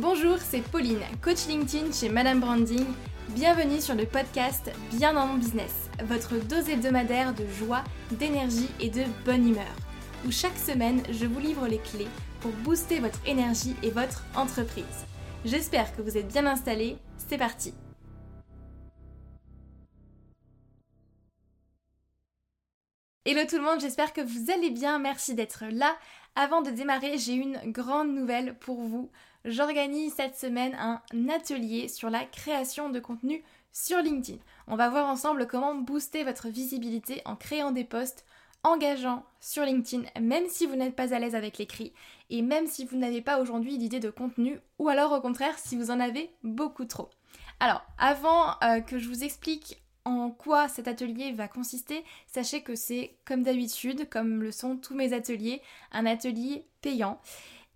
Bonjour, c'est Pauline, coach LinkedIn chez Madame Branding. Bienvenue sur le podcast Bien dans mon business, votre dose hebdomadaire de joie, d'énergie et de bonne humeur, où chaque semaine je vous livre les clés pour booster votre énergie et votre entreprise. J'espère que vous êtes bien installés, c'est parti Hello tout le monde, j'espère que vous allez bien, merci d'être là. Avant de démarrer, j'ai une grande nouvelle pour vous. J'organise cette semaine un atelier sur la création de contenu sur LinkedIn. On va voir ensemble comment booster votre visibilité en créant des posts engageants sur LinkedIn, même si vous n'êtes pas à l'aise avec l'écrit et même si vous n'avez pas aujourd'hui d'idée de contenu ou alors au contraire si vous en avez beaucoup trop. Alors, avant euh, que je vous explique en quoi cet atelier va consister, sachez que c'est comme d'habitude, comme le sont tous mes ateliers, un atelier payant.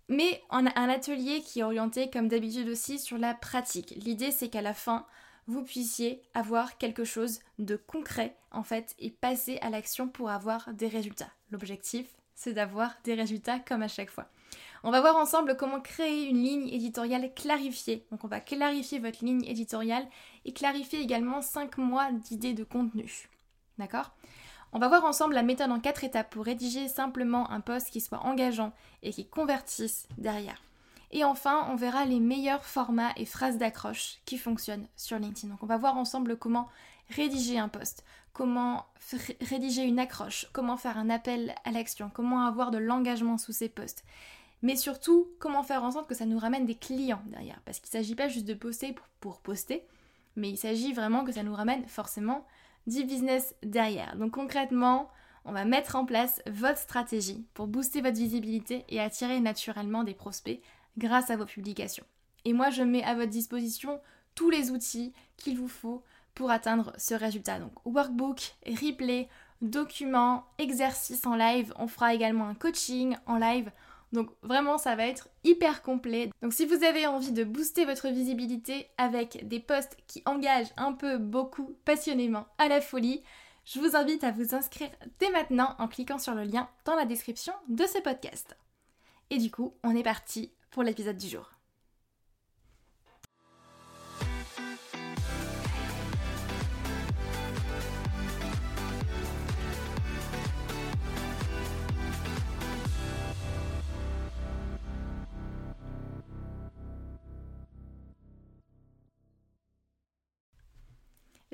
Mais un atelier qui est orienté comme d'habitude aussi sur la pratique. L'idée c'est qu'à la fin, vous puissiez avoir quelque chose de concret en fait et passer à l'action pour avoir des résultats. L'objectif c'est d'avoir des résultats comme à chaque fois. On va voir ensemble comment créer une ligne éditoriale clarifiée. Donc on va clarifier votre ligne éditoriale et clarifier également 5 mois d'idées de contenu. D'accord? On va voir ensemble la méthode en 4 étapes pour rédiger simplement un post qui soit engageant et qui convertisse derrière. Et enfin, on verra les meilleurs formats et phrases d'accroche qui fonctionnent sur LinkedIn. Donc on va voir ensemble comment rédiger un post, comment rédiger une accroche, comment faire un appel à l'action, comment avoir de l'engagement sous ces posts mais surtout comment faire en sorte que ça nous ramène des clients derrière. Parce qu'il ne s'agit pas juste de poster pour, poster, mais il s'agit vraiment que ça nous ramène forcément du business derrière. Donc concrètement, on va mettre en place votre stratégie pour booster votre visibilité et attirer naturellement des prospects grâce à vos publications. Et moi, je mets à votre disposition tous les outils qu'il vous faut pour atteindre ce résultat. Donc workbook, replay, documents, exercices en live. On fera également un coaching en live. Donc vraiment ça va être hyper complet. Donc si vous avez envie de booster votre visibilité avec des posts qui engagent un peu beaucoup passionnément à la folie, je vous invite à vous inscrire dès maintenant en cliquant sur le lien dans la description de ce podcast. Et du coup, on est parti pour l'épisode du jour.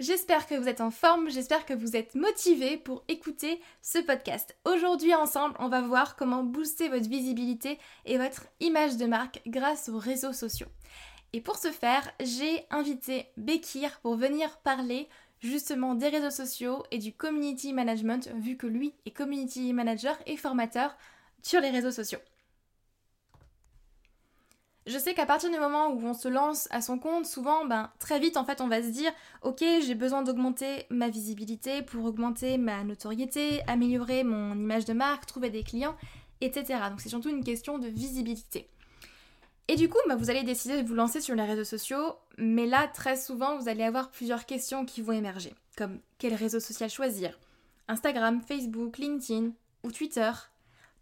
J'espère que vous êtes en forme, j'espère que vous êtes motivés pour écouter ce podcast. Aujourd'hui ensemble, on va voir comment booster votre visibilité et votre image de marque grâce aux réseaux sociaux. Et pour ce faire, j'ai invité Bekir pour venir parler justement des réseaux sociaux et du community management vu que lui est community manager et formateur sur les réseaux sociaux. Je sais qu'à partir du moment où on se lance à son compte, souvent, ben, très vite, en fait, on va se dire, ok, j'ai besoin d'augmenter ma visibilité pour augmenter ma notoriété, améliorer mon image de marque, trouver des clients, etc. Donc c'est surtout une question de visibilité. Et du coup, ben, vous allez décider de vous lancer sur les réseaux sociaux, mais là, très souvent, vous allez avoir plusieurs questions qui vont émerger, comme quel réseau social choisir? Instagram, Facebook, LinkedIn ou Twitter?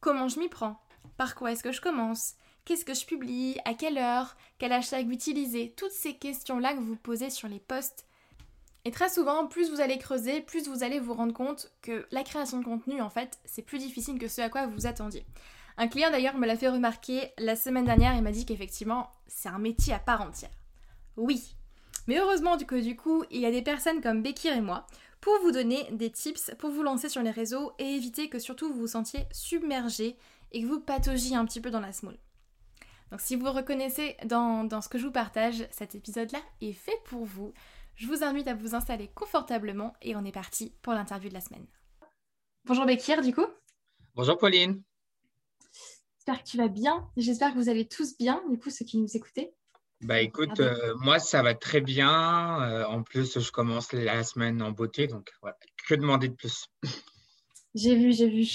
Comment je m'y prends? Par quoi est-ce que je commence? Qu'est-ce que je publie, à quelle heure, quel hashtag utiliser, toutes ces questions-là que vous posez sur les posts. Et très souvent, plus vous allez creuser, plus vous allez vous rendre compte que la création de contenu, en fait, c'est plus difficile que ce à quoi vous attendiez. Un client d'ailleurs me l'a fait remarquer la semaine dernière et m'a dit qu'effectivement, c'est un métier à part entière. Oui. Mais heureusement du coup, du coup, il y a des personnes comme Bekir et moi pour vous donner des tips pour vous lancer sur les réseaux et éviter que surtout vous vous sentiez submergé et que vous pataugiez un petit peu dans la small. Donc si vous reconnaissez dans, ce que je vous partage, cet épisode-là est fait pour vous. Je vous invite à vous installer confortablement et on est parti pour l'interview de la semaine. Bonjour Bekir du coup. Bonjour Pauline. J'espère que tu vas bien. J'espère que vous allez tous bien, du coup, ceux qui nous écoutez. Bah écoute, euh, moi ça va très bien. Euh, en plus, je commence la semaine en beauté, donc voilà, que demander de plus? J'ai vu, j'ai vu.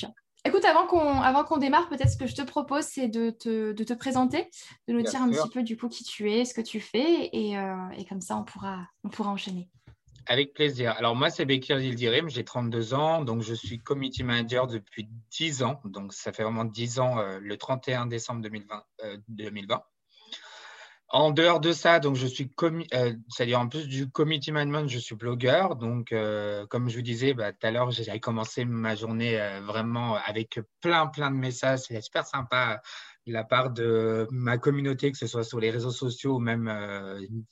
Écoute, avant qu'on avant qu'on démarre, peut-être ce que je te propose, c'est de te, de te, présenter, de nous dire un petit peu du coup qui tu es, ce que tu fais, et, euh, et, comme ça on pourra, on pourra enchaîner. Avec plaisir. Alors moi, c'est Bekir Yildirim, j'ai 32 ans, donc je suis community manager depuis 10 ans, donc ça fait vraiment 10 ans, euh, le 31 décembre 2020. 2020. En dehors de ça, donc je suis euh, c'est-à-dire en plus du committee management, je suis blogueur. Donc, euh, comme je vous disais bah, tout à l'heure, j'ai commencé ma journée euh, vraiment avec plein, plein de messages. C'est super sympa de la part de ma communauté, que ce soit sur les réseaux sociaux ou même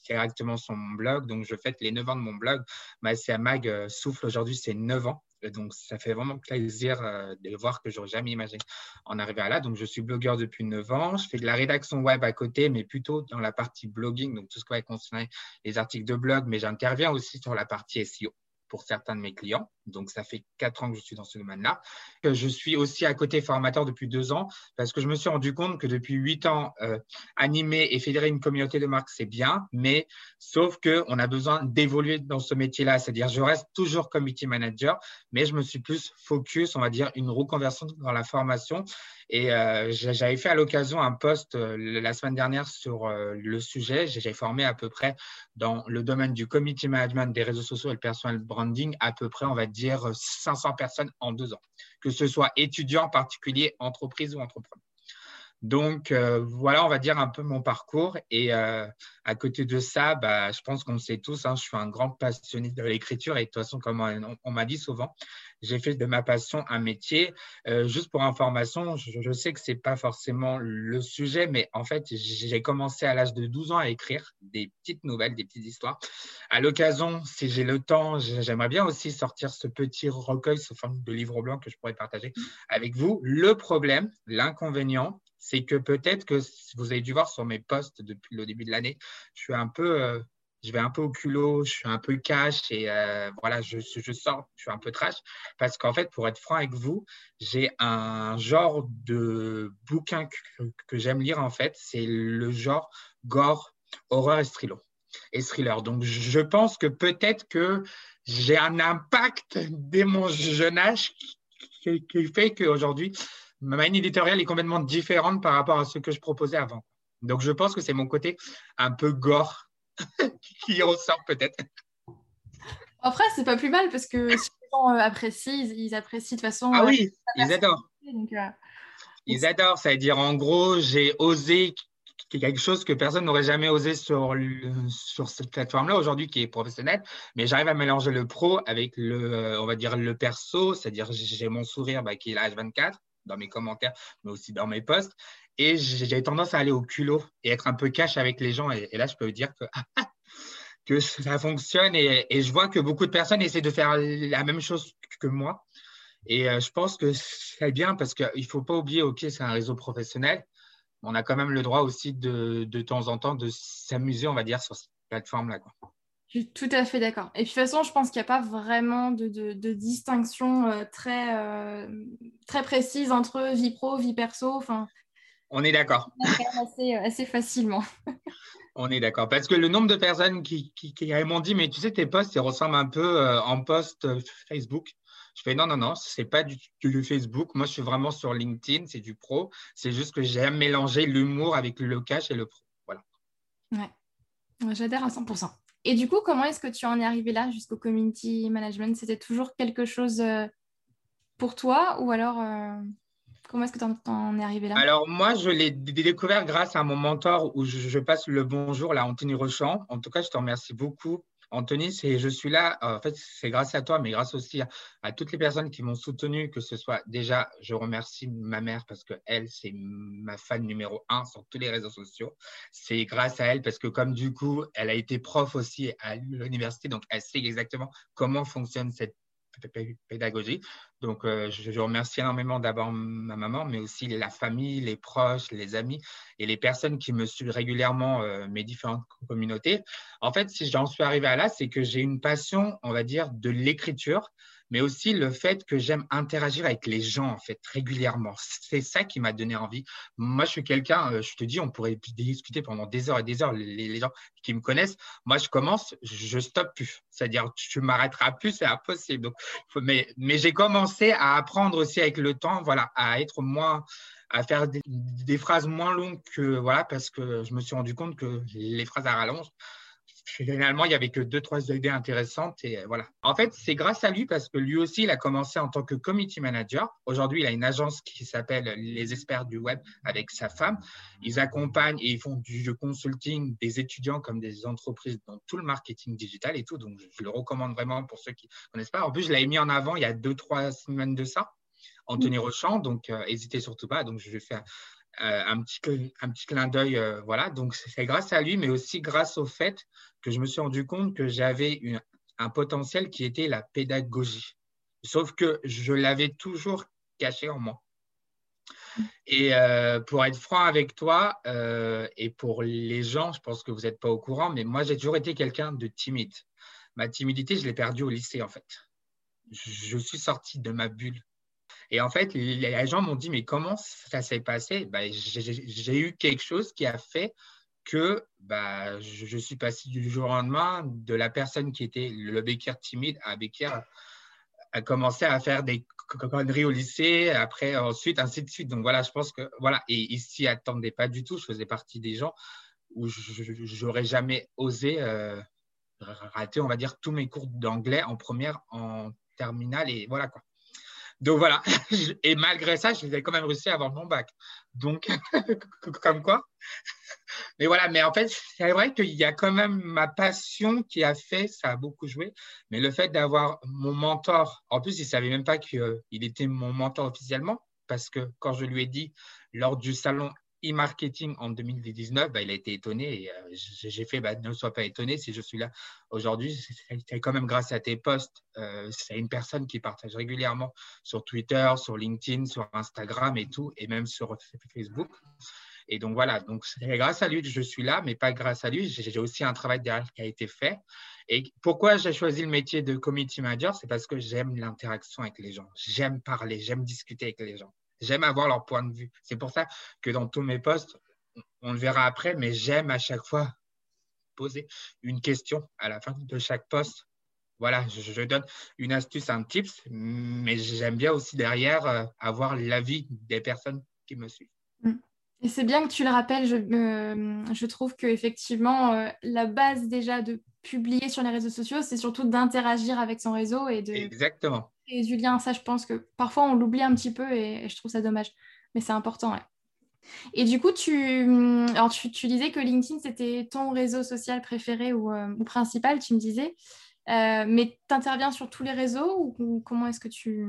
directement sur mon blog. Donc, je fête les 9 ans de mon blog. Bah, c'est à Mag Souffle aujourd'hui, c'est 9 ans. Donc, ça fait vraiment plaisir euh, de voir que j'aurais jamais imaginé en arriver à là. Donc, je suis blogueur depuis 9 ans. Je fais de la rédaction web à côté, mais plutôt dans la partie blogging, donc tout ce qui va concerner les articles de blog, mais j'interviens aussi sur la partie SEO pour certains de mes clients. Donc, ça fait quatre ans que je suis dans ce domaine-là. Je suis aussi à côté formateur depuis deux ans parce que je me suis rendu compte que depuis huit ans, euh, animer et fédérer une communauté de marques, c'est bien, mais sauf qu'on a besoin d'évoluer dans ce métier-là. C'est-à-dire, je reste toujours committee manager, mais je me suis plus focus, on va dire, une reconversion dans la formation. Et euh, j'avais fait à l'occasion un post euh, la semaine dernière sur le sujet. J'ai formé à peu près dans le domaine du committee management, des réseaux sociaux et le personal à peu près, on va dire 500 personnes en deux ans, que ce soit étudiants, particuliers, entreprises ou entrepreneurs. Donc, euh, voilà, on va dire un peu mon parcours. Et euh, à côté de ça, bah, je pense qu'on le sait tous, hein, je suis un grand passionné de l'écriture. Et de toute façon, comme on, m'a dit souvent, j'ai fait de ma passion un métier. Euh, juste pour information, je, sais que ce n'est pas forcément le sujet, mais en fait, j'ai commencé à l'âge de 12 ans à écrire des petites nouvelles, des petites histoires. À l'occasion, si j'ai le temps, j'aimerais bien aussi sortir ce petit recueil sous forme de livre blanc que je pourrais partager avec vous. Le problème, l'inconvénient, c'est que peut-être que vous avez dû voir sur mes posts depuis le début de l'année, je suis un peu, euh, je vais un peu au culot, je suis un peu cash et euh, voilà, je, je, sors, je suis un peu trash parce qu'en fait, pour être franc avec vous, j'ai un genre de bouquin que, j'aime lire en fait, c'est le genre gore, horreur et thriller. Et thriller. Donc, je pense que peut-être que j'ai un impact dès mon jeune âge qui, qui fait qu'aujourd'hui, ma ligne éditoriale est complètement différente par rapport à ce que je proposais avant. Donc, je pense que c'est mon côté un peu gore qui ressort peut-être. Après, c'est pas plus mal parce que si les gens euh, apprécient, ils, apprécient de toute façon. Ah oui, euh, ils adorent. Euh, ils adorent, c'est-à-dire en gros, j'ai osé quelque chose que personne n'aurait jamais osé sur, sur cette plateforme-là aujourd'hui qui est professionnelle, mais j'arrive à mélanger le pro avec le, on va dire, le perso, c'est-à-dire j'ai mon sourire bah, qui est l'âge 24 dans mes commentaires, mais aussi dans mes posts. Et j'ai tendance à aller au culot et être un peu cash avec les gens. Et, là, je peux vous dire que, que ça fonctionne. Et, je vois que beaucoup de personnes essaient de faire la même chose que moi. Et euh, je pense que c'est bien parce qu'il ne faut pas oublier, OK, c'est un réseau professionnel. On a quand même le droit aussi de, de temps en temps de s'amuser, on va dire, sur cette plateforme-là. Je suis tout à fait d'accord. Et puis de toute façon, je pense qu'il n'y a pas vraiment de, distinction euh, très, euh, très précise entre vie pro, vie perso. Enfin, on est d'accord. Assez, euh, assez facilement. on est d'accord. Parce que le nombre de personnes qui, qui, m'ont dit, mais tu sais, tes posts, ils ressemblent un peu en post Facebook. Je fais non, non, non, c'est pas du, du Facebook. Moi, je suis vraiment sur LinkedIn, c'est du pro. C'est juste que j'aime mélanger l'humour avec le cash et le pro. Voilà. Ouais, j'adhère à 100%. Et du coup, comment est-ce que tu en es arrivé là jusqu'au community management? C'était toujours quelque chose euh, pour toi ou alors euh, comment est-ce que tu en, es arrivé là? Alors moi, je l'ai découvert grâce à mon mentor où je, passe le bonjour, là, Anthony Rochant. En tout cas, je te remercie beaucoup Anthony, je suis là, en fait, c'est grâce à toi, mais grâce aussi à, toutes les personnes qui m'ont soutenu, que ce soit déjà, je remercie ma mère parce que elle, c'est ma fan numéro un sur tous les réseaux sociaux. C'est grâce à elle parce que comme du coup, elle a été prof aussi à l'université, donc elle sait exactement comment fonctionne cette pédagogie. Donc, euh, je, remercie énormément d'abord ma maman, mais aussi la famille, les proches, les amis et les personnes qui me suivent régulièrement, euh, mes différentes communautés. En fait, si j'en suis arrivé à là, c'est que j'ai une passion, on va dire, de l'écriture mais aussi le fait que j'aime interagir avec les gens en fait régulièrement. C'est ça qui m'a donné envie. Moi, je suis quelqu'un, euh, je te dis, on pourrait discuter pendant des heures et des heures. Les, gens qui me connaissent, moi, je commence, je stoppe plus. C'est-à-dire, tu m'arrêteras plus, c'est impossible. Donc, mais mais j'ai commencé à apprendre aussi avec le temps, voilà, à être moins à faire des, phrases moins longues voilà parce que je me suis rendu compte que les phrases à rallonge finalement, il n'y avait que deux, trois idées intéressantes. Et voilà. En fait, c'est grâce à lui parce que lui aussi, il a commencé en tant que committee manager. Aujourd'hui, il a une agence qui s'appelle Les Experts du Web avec sa femme. Ils accompagnent et ils font du consulting des étudiants comme des entreprises dans tout le marketing digital et tout. Donc, je le recommande vraiment pour ceux qui ne connaissent pas. En plus, je l'avais mis en avant il y a deux, trois semaines de ça. Anthony Rochant, donc n'hésitez surtout pas. Donc, je vais faire euh, un, petit, un petit clin d'œil. Euh, voilà, donc c'est grâce à lui, mais aussi grâce au fait que je me suis rendu compte que j'avais un potentiel qui était la pédagogie. Sauf que je l'avais toujours caché en moi. Et euh, pour être franc avec toi et pour les gens, je pense que vous n'êtes pas au courant, mais moi j'ai toujours été quelqu'un de timide. Ma timidité, je l'ai perdue au lycée en fait. Je suis sorti de ma bulle et en fait, les gens m'ont dit, mais comment ça s'est passé? Bah, J'ai eu quelque chose qui a fait que bah, je, suis passé du jour au lendemain de la personne qui était le Bekir timide à Bekir a commencé à faire des conneries au lycée, après, ensuite, ainsi de suite. Donc voilà, je pense que, voilà, et ils s'y attendaient pas du tout. Je faisais partie des gens où j'aurais jamais osé euh, rater, on va dire, tous mes cours d'anglais en première, en terminale, et voilà quoi. Donc voilà, et malgré ça, j'ai quand même réussi à avoir mon bac. Donc, comme quoi. Mais voilà, mais en fait, c'est vrai qu'il y a quand même ma passion qui a fait, ça a beaucoup joué. Mais le fait d'avoir mon mentor, en plus, il ne savait même pas qu'il était mon mentor officiellement, parce que quand je lui ai dit lors du salon e-marketing en 2019, bah, il a été étonné. Euh, j'ai fait, bah, ne sois pas étonné si je suis là aujourd'hui. C'est quand même grâce à tes posts. Euh, c'est une personne qui partage régulièrement sur Twitter, sur LinkedIn, sur Instagram et tout, et même sur Facebook. Et donc voilà, donc c'est grâce à lui que je suis là, mais pas grâce à lui. J'ai aussi un travail derrière qui a été fait. Et pourquoi j'ai choisi le métier de community manager? C'est parce que j'aime l'interaction avec les gens. J'aime parler, j'aime discuter avec les gens. J'aime avoir leur point de vue. C'est pour ça que dans tous mes posts, on le verra après, mais j'aime à chaque fois poser une question à la fin de chaque post. Voilà, je, donne une astuce, un tips, mais j'aime bien aussi derrière euh, avoir l'avis des personnes qui me suivent. Mm. Et c'est bien que tu le rappelles, je, je trouve qu'effectivement, euh, la base déjà de publier sur les réseaux sociaux, c'est surtout d'interagir avec son réseau et de, Exactement. Et Julien, ça, je pense que parfois on l'oublie un petit peu et, je trouve ça dommage. Mais c'est important. Et du coup, tu, alors tu, disais que LinkedIn, c'était ton réseau social préféré ou, euh, principal, tu me disais. Euh, mais tu interviens sur tous les réseaux ou, comment est-ce que tu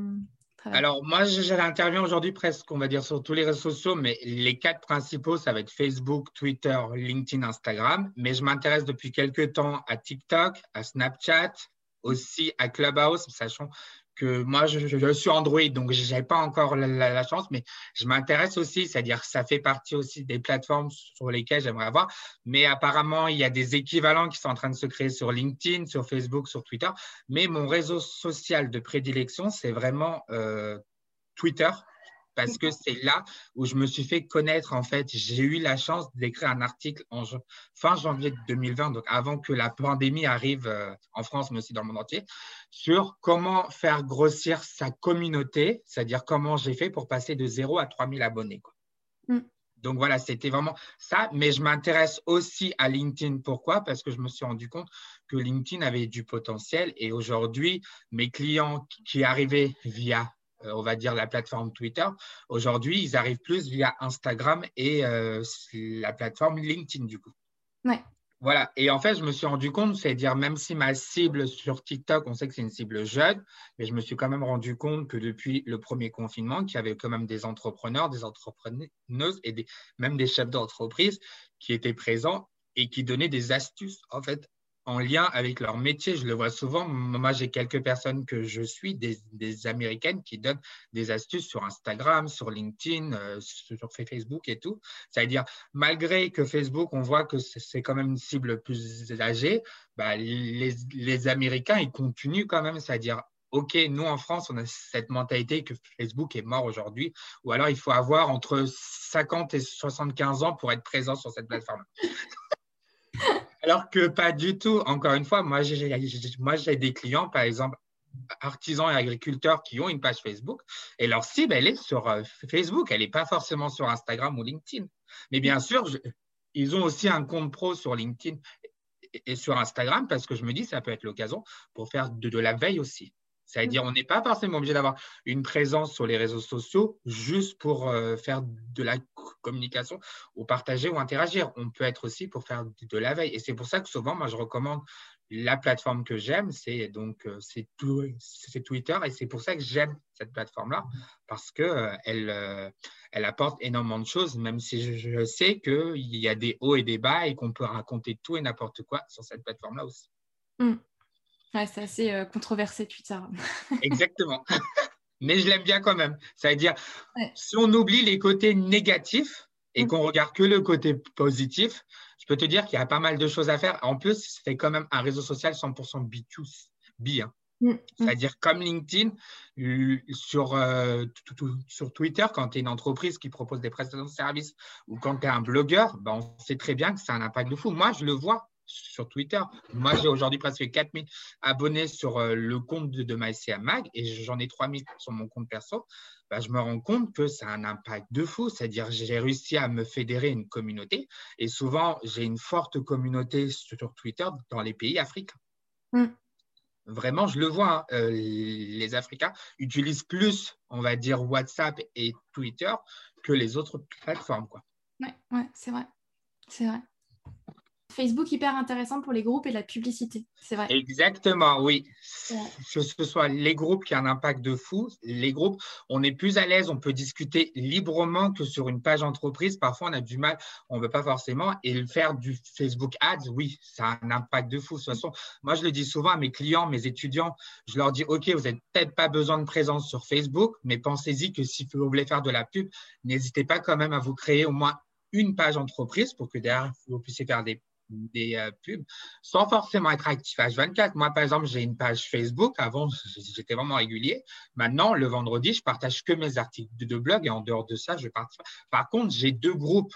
travailles? Alors, moi, j'interviens aujourd'hui presque, on va dire, sur tous les réseaux sociaux, mais les quatre principaux, ça va être Facebook, Twitter, LinkedIn, Instagram. Mais je m'intéresse depuis quelques temps à TikTok, à Snapchat, aussi à Clubhouse, sachant que moi, je, suis Android, donc je n'ai pas encore la, chance, mais je m'intéresse aussi, c'est-à-dire ça fait partie aussi des plateformes sur lesquelles j'aimerais avoir. Mais apparemment, il y a des équivalents qui sont en train de se créer sur LinkedIn, sur Facebook, sur Twitter. Mais mon réseau social de prédilection, c'est vraiment euh, Twitter parce que c'est là où je me suis fait connaître. En fait, j'ai eu la chance d'écrire un article en fin janvier 2020, donc avant que la pandémie arrive euh, en France, mais aussi dans le monde entier, sur comment faire grossir sa communauté, c'est-à-dire comment j'ai fait pour passer de 0 à 3000 abonnés. Mm. Donc voilà, c'était vraiment ça. Mais je m'intéresse aussi à LinkedIn. Pourquoi? Parce que je me suis rendu compte que LinkedIn avait du potentiel. Et aujourd'hui, mes clients qui arrivaient via on va dire, la plateforme Twitter. Aujourd'hui, ils arrivent plus via Instagram et euh, la plateforme LinkedIn, du coup. Ouais. Voilà. Et en fait, je me suis rendu compte, c'est-à-dire, même si ma cible sur TikTok, on sait que c'est une cible jeune, mais je me suis quand même rendu compte que depuis le premier confinement, qu'il y avait quand même des entrepreneurs, des entrepreneuses et même des chefs d'entreprise qui étaient présents et qui donnaient des astuces, en fait, en lien avec leur métier. Je le vois souvent. Moi, j'ai quelques personnes que je suis, des, Américaines, qui donnent des astuces sur Instagram, sur LinkedIn, euh, sur Facebook et tout. C'est-à-dire, malgré que Facebook, on voit que c'est quand même une cible plus âgée, bah, les, les Américains, ils continuent quand même. C'est-à-dire, OK, nous en France, on a cette mentalité que Facebook est mort aujourd'hui, ou alors il faut avoir entre 50 et 75 ans pour être présent sur cette plateforme. Alors que pas du tout. Encore une fois, moi, j'ai des clients, par exemple, artisans et agriculteurs qui ont une page Facebook et leur cible, elle est sur euh, Facebook. Elle n'est pas forcément sur Instagram ou LinkedIn. Mais bien sûr, ils ont aussi un compte pro sur LinkedIn et, sur Instagram, parce que je me dis, ça peut être l'occasion pour faire de, la veille aussi. C'est-à-dire, on n'est pas forcément obligé d'avoir une présence sur les réseaux sociaux juste pour euh, faire de la communication ou partager ou interagir. On peut être aussi pour faire de la veille. Et c'est pour ça que souvent, moi, je recommande la plateforme que j'aime, c'est donc euh, c'est Twitter et c'est pour ça que j'aime cette plateforme-là parce que euh, elle, elle apporte énormément de choses, même si je, sais qu'il y a des hauts et des bas et qu'on peut raconter tout et n'importe quoi sur cette plateforme-là aussi. Hmm. Ouais, c'est assez controversé Twitter. Exactement. Mais je l'aime bien quand même. Ça veut dire, si on oublie les côtés négatifs et hmm. qu'on regarde que le côté positif, je peux te dire qu'il y a pas mal de choses à faire. En plus, c'est quand même un réseau social 100% B2B. Hein. Mm, mm. C'est-à-dire comme LinkedIn, sur, euh, sur Twitter, quand tu es une entreprise qui propose des prestations de services ou quand tu es un blogueur, ben on sait très bien que ça a un impact de fou. Moi, je le vois sur Twitter. Moi, j'ai aujourd'hui presque 4000 abonnés sur euh, le compte de, de MyCA Mag et j'en ai 3000 sur mon compte perso. Bah, je me rends compte que ça a un impact de fou. C'est-à-dire, j'ai réussi à me fédérer une communauté et souvent, j'ai une forte communauté sur Twitter dans les pays africains. Mm. Vraiment, je le vois, hein, euh, les Africains utilisent plus, on va dire, WhatsApp et Twitter que les autres plateformes. Quoi. Ouais, ouais c'est vrai. C'est vrai. Facebook hyper intéressant pour les groupes et la publicité, c'est vrai. Exactement, oui. Que ce soit les groupes qui ont un impact de fou, les groupes, on est plus à l'aise, on peut discuter librement que sur une page entreprise. Parfois, on a du mal, on ne veut pas forcément. Et faire du Facebook Ads, oui, ça a un impact de fou. De toute façon, moi, je le dis souvent à mes clients, mes étudiants, je leur dis, OK, vous n'avez peut-être pas besoin de présence sur Facebook, mais pensez-y que si vous voulez faire de la pub, n'hésitez pas quand même à vous créer au moins une page entreprise pour que derrière, vous puissiez faire des des euh, pubs sans forcément être actif à H24. Moi, par exemple, j'ai une page Facebook. Avant, j'étais vraiment régulier. Maintenant, le vendredi, je partage que mes articles de, blog et en dehors de ça, je partage. Par contre, j'ai deux groupes,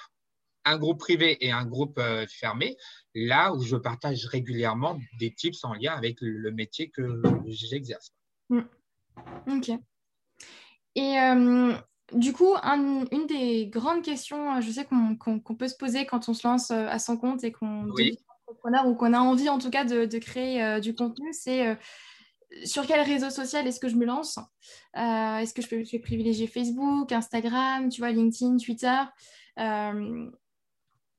un groupe privé et un groupe euh, fermé, là où je partage régulièrement des tips en lien avec le métier que j'exerce. Mm. Ok. Et euh, du coup, une des grandes questions, euh, je sais qu'on peut se poser quand on se lance euh, à son compte et qu'on devient entrepreneur ou qu'on a envie en tout cas de, créer euh, du contenu, c'est sur quel réseau social est-ce que je me lance? Est-ce que je peux, je privilégier Facebook, Instagram, tu vois, LinkedIn, Twitter?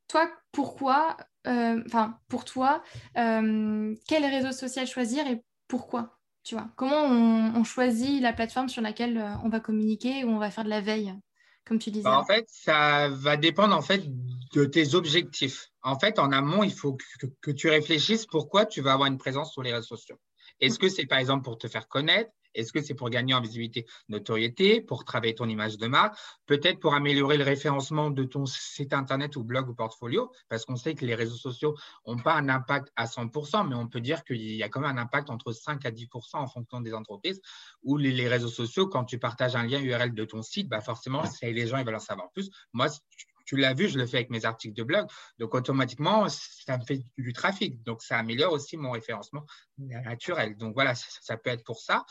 Toi, pourquoi Enfin, pour toi, quel réseau social choisir et pourquoi? Comment on, choisit la plateforme sur laquelle euh, on va communiquer ou on va faire de la veille, comme tu disais bah, En fait, ça va dépendre en fait de tes objectifs. En fait, en amont, il faut que tu réfléchisses pourquoi tu vas avoir une présence sur les réseaux sociaux. Est-ce que c'est par exemple pour te faire connaître? Est-ce que c'est pour gagner en visibilité, notoriété, pour travailler ton image de marque, peut-être pour améliorer le référencement de ton site internet ou blog ou portfolio, parce qu'on sait que les réseaux sociaux n'ont pas un impact à 100%, mais on peut dire qu'il y a quand même un impact entre 5 à 10% en fonction des entreprises, où les, réseaux sociaux, quand tu partages un lien URL de ton site, bah forcément, les gens ils veulent en savoir plus. Moi, tu l'as vu, je le fais avec mes articles de blog. Donc, automatiquement, ça me fait du trafic. Donc, ça améliore aussi mon référencement naturel. Donc, voilà, ça, peut être pour ça.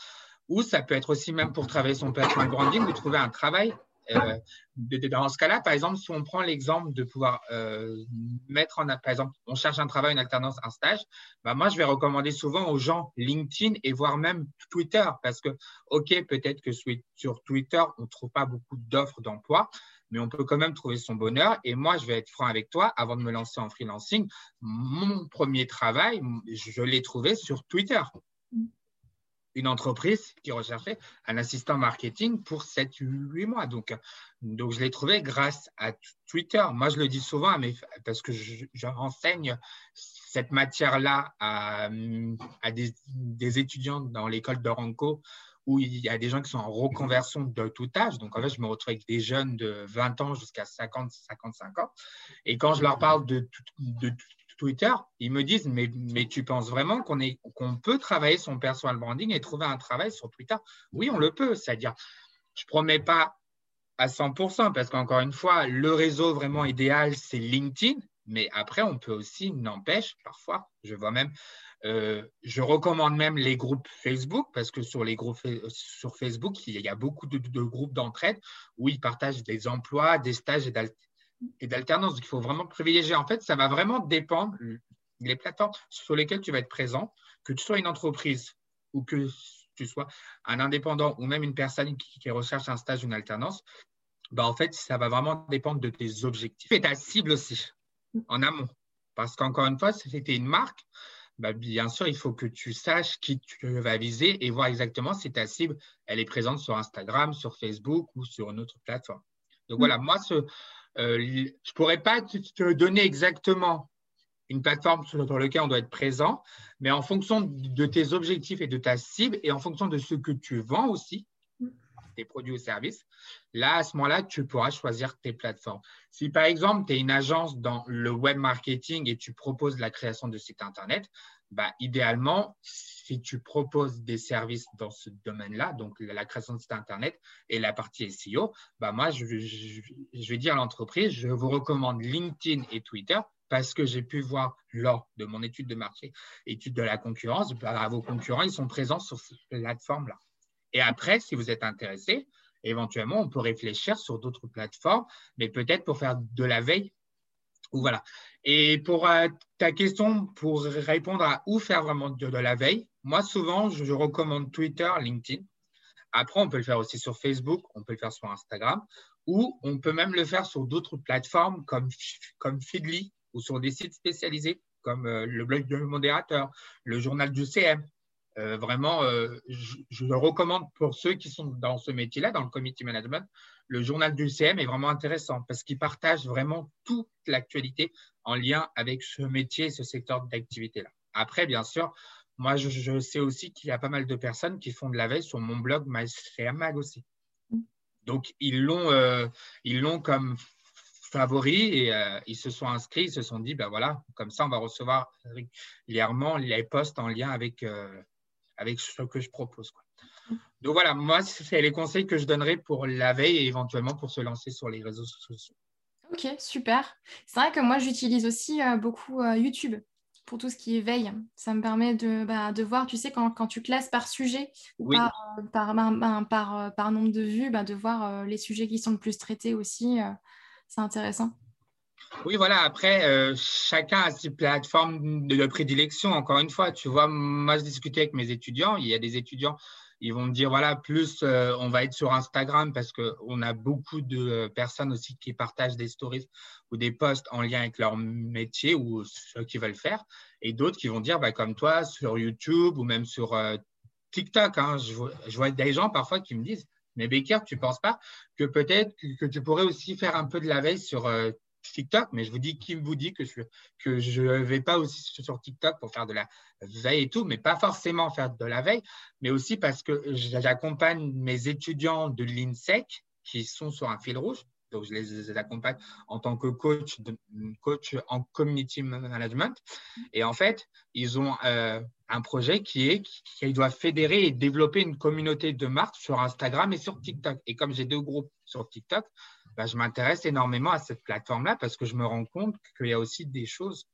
Ou ça peut être aussi même pour travailler son personal branding ou trouver un travail. Euh, dans ce cas-là, par exemple, si on prend l'exemple de pouvoir euh, mettre en, par exemple, on cherche un travail, une alternance, un stage, bah moi, je vais recommander souvent aux gens LinkedIn et voire même Twitter parce que, OK, peut-être que sur Twitter, on ne trouve pas beaucoup d'offres d'emploi, mais on peut quand même trouver son bonheur. Et moi, je vais être franc avec toi, avant de me lancer en freelancing, mon premier travail, je l'ai trouvé sur Twitter. Une entreprise qui recherchait un assistant marketing pour 7-8 mois. Donc, donc, je l'ai trouvé grâce à Twitter. Moi, je le dis souvent à parce que je, renseigne cette matière-là à, des, étudiants dans l'école de Ranco où il y a des gens qui sont en reconversion de tout âge. Donc, en fait, je me retrouve avec des jeunes de 20 ans jusqu'à 50, 55 ans. Et quand je leur parle de, Twitter, ils me disent mais, tu penses vraiment qu'on qu'on peut travailler son personal branding et trouver un travail sur Twitter? Oui, on le peut. C'est-à-dire, je ne promets pas à 100% parce qu'encore une fois, le réseau vraiment idéal, c'est LinkedIn. Mais après, on peut aussi, n'empêche, parfois, je vois même euh, je recommande même les groupes Facebook parce que sur les groupes sur Facebook, il y a beaucoup de, groupes d'entraide où ils partagent des emplois, des stages et d'alternance. Donc, il faut vraiment privilégier. En fait, ça va vraiment dépendre les plateformes sur lesquelles tu vas être présent, que tu sois une entreprise ou que tu sois un indépendant ou même une personne qui, recherche un stage ou une alternance, bah en fait, ça va vraiment dépendre de tes objectifs et ta cible aussi en amont. Parce qu'encore une fois, si c'était une marque, bah, bien sûr, il faut que tu saches qui tu vas viser et voir exactement si ta cible, elle est présente sur Instagram, sur Facebook ou sur une autre plateforme. Donc voilà, moi, ce, euh, je ne pourrais pas te donner exactement une plateforme sur laquelle on doit être présent, mais en fonction de tes objectifs et de ta cible et en fonction de ce que tu vends aussi, tes produits ou services, là, à ce moment-là, tu pourras choisir tes plateformes. Si par exemple, tu es une agence dans le web marketing et tu proposes la création de sites Internet, bah, idéalement, si tu proposes des services dans ce domaine-là, donc la création de sites Internet et la partie SEO, bah, moi, je, je vais dire à l'entreprise, je vous recommande LinkedIn et Twitter parce que j'ai pu voir lors de mon étude de marché, étude de la concurrence, bah, vos concurrents, ils sont présents sur cette plateforme-là. Et après, si vous êtes intéressé, éventuellement, on peut réfléchir sur d'autres plateformes, mais peut-être pour faire de la veille. Ou voilà. Et pour euh, ta question, pour répondre à où faire vraiment de, la veille, moi, souvent, je, recommande Twitter, LinkedIn. Après, on peut le faire aussi sur Facebook, on peut le faire sur Instagram, ou on peut même le faire sur d'autres plateformes comme, comme Feedly, ou sur des sites spécialisés comme euh, le blog du modérateur, le journal du CM. Euh, vraiment, euh, je, le recommande pour ceux qui sont dans ce métier-là, dans le committee management. Le journal du CM est vraiment intéressant parce qu'il partage vraiment toute l'actualité en lien avec ce métier et ce secteur d'activité-là. Après, bien sûr, moi, je, sais aussi qu'il y a pas mal de personnes qui font de la veille sur mon blog MyCM aussi. Mm. Donc, ils l'ont, ils l'ont comme favoris et euh, ils se sont inscrits, ils se sont dit, ben voilà, comme ça, on va recevoir régulièrement les posts en lien avec, euh, avec ce que je propose. Donc voilà, moi, c'est les conseils que je donnerais pour la veille et éventuellement pour se lancer sur les réseaux sociaux. Ok, super. C'est vrai que moi, j'utilise aussi euh, beaucoup YouTube pour tout ce qui est veille. Ça me permet de, bah, de voir, tu sais, quand, quand, tu classes par sujet ou par, par, par, par, nombre de vues, bah, de voir les sujets qui sont le plus traités aussi c'est intéressant. Oui, voilà. Après, euh, chacun a ses plateformes de, prédilection. Encore une fois, tu vois, moi, je discutais avec mes étudiants. Il y a des étudiants, ils vont me dire, voilà, plus euh, on va être sur Instagram parce qu'on a beaucoup de personnes aussi qui partagent des stories ou des posts en lien avec leur métier ou ce qu'ils veulent faire. Et d'autres qui vont dire, bah, comme toi, sur YouTube ou même sur euh, TikTok. Hein. je, vois des gens parfois qui me disent, mais Baker, tu ne penses pas que peut-être que, tu pourrais aussi faire un peu de la veille sur euh, TikTok Mais je vous dis, qui vous dit que je ne vais pas aussi sur TikTok pour faire de la veille et tout, mais pas forcément faire de la veille, mais aussi parce que j'accompagne mes étudiants de l'INSEC qui sont sur un fil rouge. Donc, je les accompagne en tant que coach, coach en community management. Et en fait, ils ont euh, un projet qui est qu'ils doivent fédérer et développer une communauté de marques sur Instagram et sur TikTok. Et comme j'ai deux groupes sur TikTok, bah, je m'intéresse énormément à cette plateforme-là parce que je me rends compte qu'il y a aussi des choses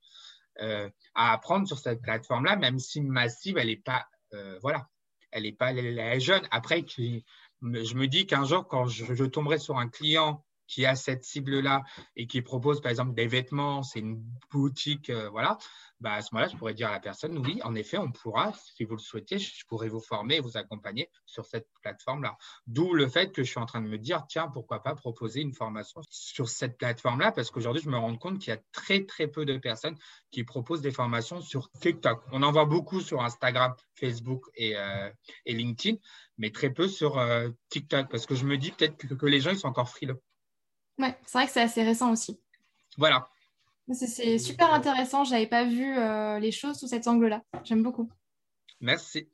euh, à apprendre sur cette plateforme-là, même si massive, elle n'est pas, euh, voilà, elle pas elle jeune. Après, je me dis qu'un jour, quand je tomberai sur un client qui a cette cible-là et qui propose par exemple des vêtements, c'est une boutique, euh, voilà, bah, à ce moment-là, je pourrais dire à la personne, oui, en effet, on pourra, si vous le souhaitez, je pourrais vous former et vous accompagner sur cette plateforme-là. D'où le fait que je suis en train de me dire, tiens, pourquoi pas proposer une formation sur cette plateforme-là, parce qu'aujourd'hui, je me rends compte qu'il y a très, très peu de personnes qui proposent des formations sur TikTok. On en voit beaucoup sur Instagram, Facebook et, euh, LinkedIn, mais très peu sur euh, TikTok, parce que je me dis peut-être que, que les gens, ils sont encore frileux. Ouais, c'est vrai que c'est assez récent aussi. Voilà. C'est super intéressant. Je n'avais pas vu euh, les choses sous cet angle-là. J'aime beaucoup. Merci.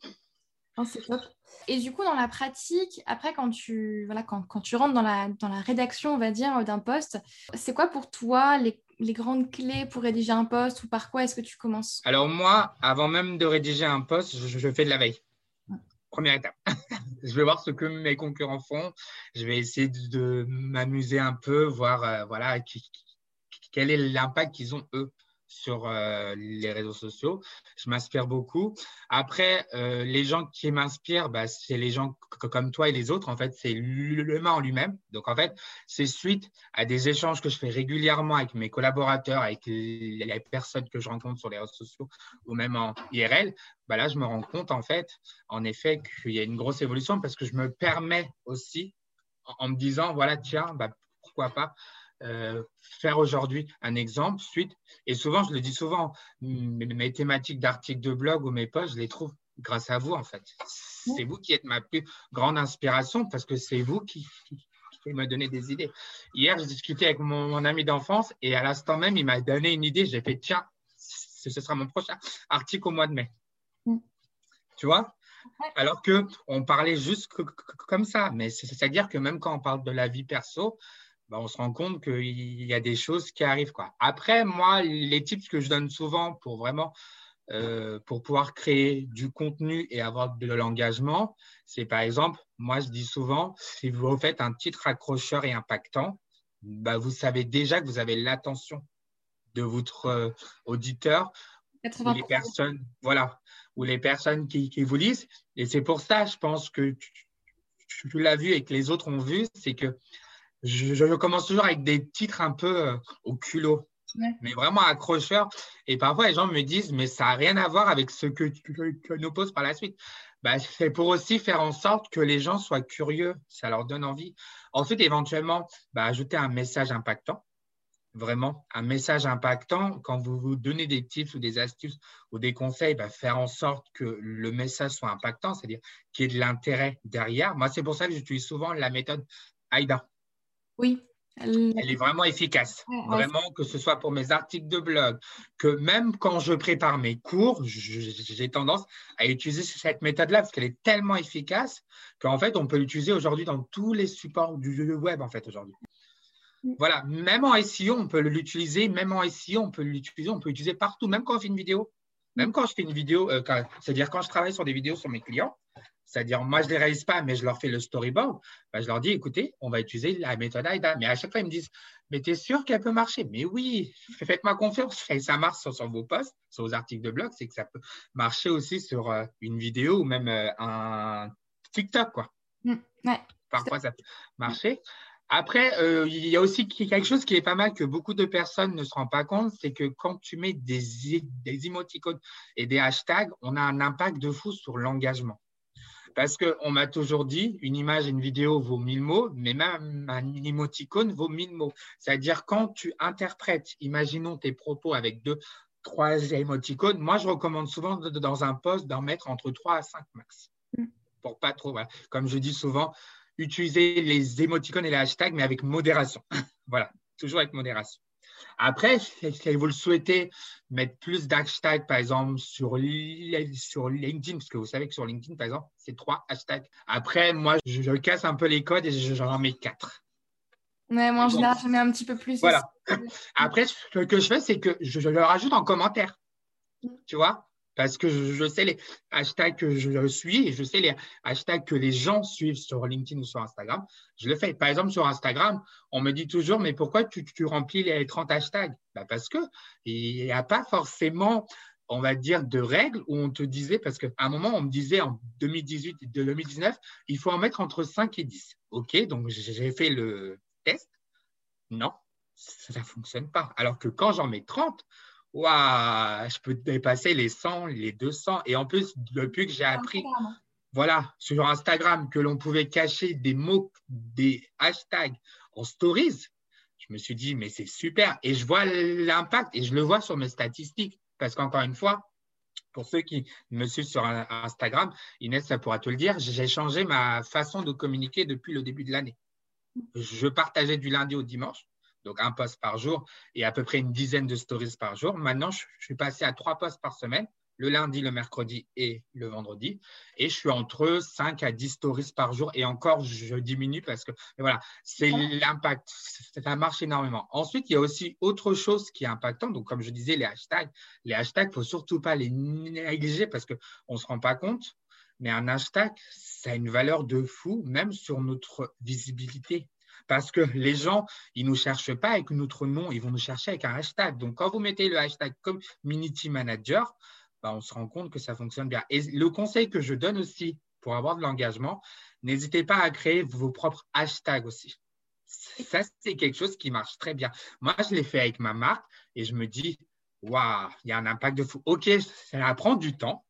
Oh, c'est top. Et du coup, dans la pratique, après, quand tu, voilà, quand, quand tu rentres dans la, dans la rédaction, on va dire, d'un poste, c'est quoi pour toi les, les, grandes clés pour rédiger un poste ou par quoi est-ce que tu commences? Alors moi, avant même de rédiger un poste, je fais de la veille. Étape. je vais voir ce que mes concurrents font. Je vais essayer de, m'amuser un peu, voir euh, voilà, quel est l'impact qu'ils ont eux sur euh, les réseaux sociaux. Je m'inspire beaucoup. Après, euh, les gens qui m'inspirent, bah, c'est les gens comme toi et les autres. En fait, c'est l'humain en lui-même. Donc, en fait, c'est suite à des échanges que je fais régulièrement avec mes collaborateurs, avec les personnes que je rencontre sur les réseaux sociaux ou même en IRL. Bah, là, je me rends compte, en fait, en effet, qu'il y a une grosse évolution parce que je me permets aussi, en, me disant, voilà, tiens, bah, pourquoi pas euh, faire aujourd'hui un exemple suite. Et souvent, je le dis souvent, mes, thématiques d'articles de blog ou mes posts, je les trouve grâce à vous, en fait. C'est vous qui êtes ma plus grande inspiration parce que c'est vous qui, qui, me donnez des idées. Hier, je discutais avec mon, ami d'enfance et à l'instant même, il m'a donné une idée. J'ai fait, tiens, ce sera mon prochain article au mois de mai. Mm. Tu vois? Alors que on parlait juste comme ça, mais c'est-à-dire que même quand on parle de la vie perso, bah, on se rend compte qu'il y a des choses qui arrivent. Quoi. Après, moi, les tips que je donne souvent pour vraiment euh, pour pouvoir créer du contenu et avoir de l'engagement, c'est par exemple, moi je dis souvent, si vous faites un titre accrocheur et impactant, bah, vous savez déjà que vous avez l'attention de votre euh, auditeur ou les personnes, voilà, ou les personnes qui, qui vous lisent. Et c'est pour ça, je pense que tu, tu l'as vu et que les autres ont vu, c'est que je, commence toujours avec des titres un peu euh, au culot, mais vraiment accrocheurs. Et parfois, les gens me disent, mais ça n'a rien à voir avec ce que tu nous poses par la suite. Bah, c'est pour aussi faire en sorte que les gens soient curieux, ça leur donne envie. Ensuite, éventuellement, bah, ajouter un message impactant. Vraiment, un message impactant. Quand vous vous donnez des tips ou des astuces ou des conseils, bah, faire en sorte que le message soit impactant, c'est-à-dire qu'il y ait de l'intérêt derrière. Moi, c'est pour ça que j'utilise souvent la méthode AIDA. Oui. Elle... est vraiment efficace. vraiment, que ce soit pour mes articles de blog, que même quand je prépare mes cours, j'ai tendance à utiliser cette méthode-là parce qu'elle est tellement efficace qu'en fait, on peut l'utiliser aujourd'hui dans tous les supports du web, en fait, aujourd'hui. Mm. Voilà, même en SEO, on peut l'utiliser, même en SEO, on peut l'utiliser, on peut l'utiliser partout, même quand on fait une vidéo. Même quand je fais une vidéo, euh, c'est-à-dire quand je travaille sur des vidéos sur mes clients, c'est-à-dire, moi, je ne les réalise pas, mais je leur fais le storyboard. Ben, je leur dis, écoutez, on va utiliser la méthode AIDA. Mais à chaque fois, ils me disent, mais tu es sûr qu'elle peut marcher? Mais oui, faites-moi confiance. Et ça marche sur, vos posts, sur vos articles de blog, c'est que ça peut marcher aussi sur euh, une vidéo ou même euh, un TikTok. Quoi. Mm, Parfois, ça peut marcher. Après, euh, il y a aussi quelque chose qui est pas mal que beaucoup de personnes ne se rendent pas compte, c'est que quand tu mets des, des émoticônes et des hashtags, on a un impact de fou sur l'engagement. Parce qu'on m'a toujours dit, une image et une vidéo vaut mille mots, mais même un émoticône vaut mille mots. C'est-à-dire quand tu interprètes, imaginons tes propos avec deux, trois émoticônes, moi je recommande souvent dans un poste d'en mettre entre trois à cinq max. Mm. Pour pas trop, comme je dis souvent, utiliser les émoticônes et les hashtags, mais avec modération. voilà, toujours avec modération. Après, si vous le souhaitez, mettre plus d'hashtags, par exemple, sur, sur LinkedIn, parce que vous savez que sur LinkedIn, par exemple, c'est trois hashtags. Après, moi, je, casse un peu les codes et j'en mets quatre. Ouais, moi, en général, je mets un petit peu plus. Voilà. Après, ce que je fais, c'est que je, je le rajoute en commentaire. Mm. Tu vois? Parce que je, sais les hashtags que je suis et je sais les hashtags que les gens suivent sur LinkedIn ou sur Instagram. Je le fais. Par exemple, sur Instagram, on me dit toujours, mais pourquoi tu, remplis les 30 hashtags? Bah, Parce qu'il n'y a pas forcément, on va dire, de règles où on te disait, parce qu'à un moment, on me disait en 2018 et 2019, il faut en mettre entre 5 et 10. OK, donc j'ai fait le test. Non, ça ne fonctionne pas. Alors que quand j'en mets 30, waouh, je peux dépasser les 100, les 200. Et en plus, depuis que j'ai appris, voilà, sur Instagram, que l'on pouvait cacher des mots, des hashtags en stories, je me suis dit, mais c'est super. Et je vois l'impact et je le vois sur mes statistiques. Parce qu'encore une fois, pour ceux qui me suivent sur Instagram, Inès, ça pourra te le dire, j'ai changé ma façon de communiquer depuis le début de l'année. Je partageais du lundi au dimanche donc un post par jour et à peu près une dizaine de stories par jour. Maintenant, je, suis passé à trois posts par semaine, le lundi, le mercredi et le vendredi. Et je suis entre 5 à 10 stories par jour. Et encore, je diminue parce que voilà, c'est l'impact. Ça marche énormément. Ensuite, il y a aussi autre chose qui est impactant. Donc, comme je disais, les hashtags. Les hashtags, il ne faut surtout pas les négliger parce qu'on ne se rend pas compte. Mais un hashtag, ça a une valeur de fou, même sur notre visibilité. Parce que les gens, ils ne nous cherchent pas avec notre nom, ils vont nous chercher avec un hashtag. Donc, quand vous mettez le hashtag Community Manager, bah, on se rend compte que ça fonctionne bien. Et le conseil que je donne aussi pour avoir de l'engagement, n'hésitez pas à créer vos propres hashtags aussi. Ça, c'est quelque chose qui marche très bien. Moi, je l'ai fait avec ma marque et je me dis, waouh, il y a un impact de fou. OK, ça va prendre du temps.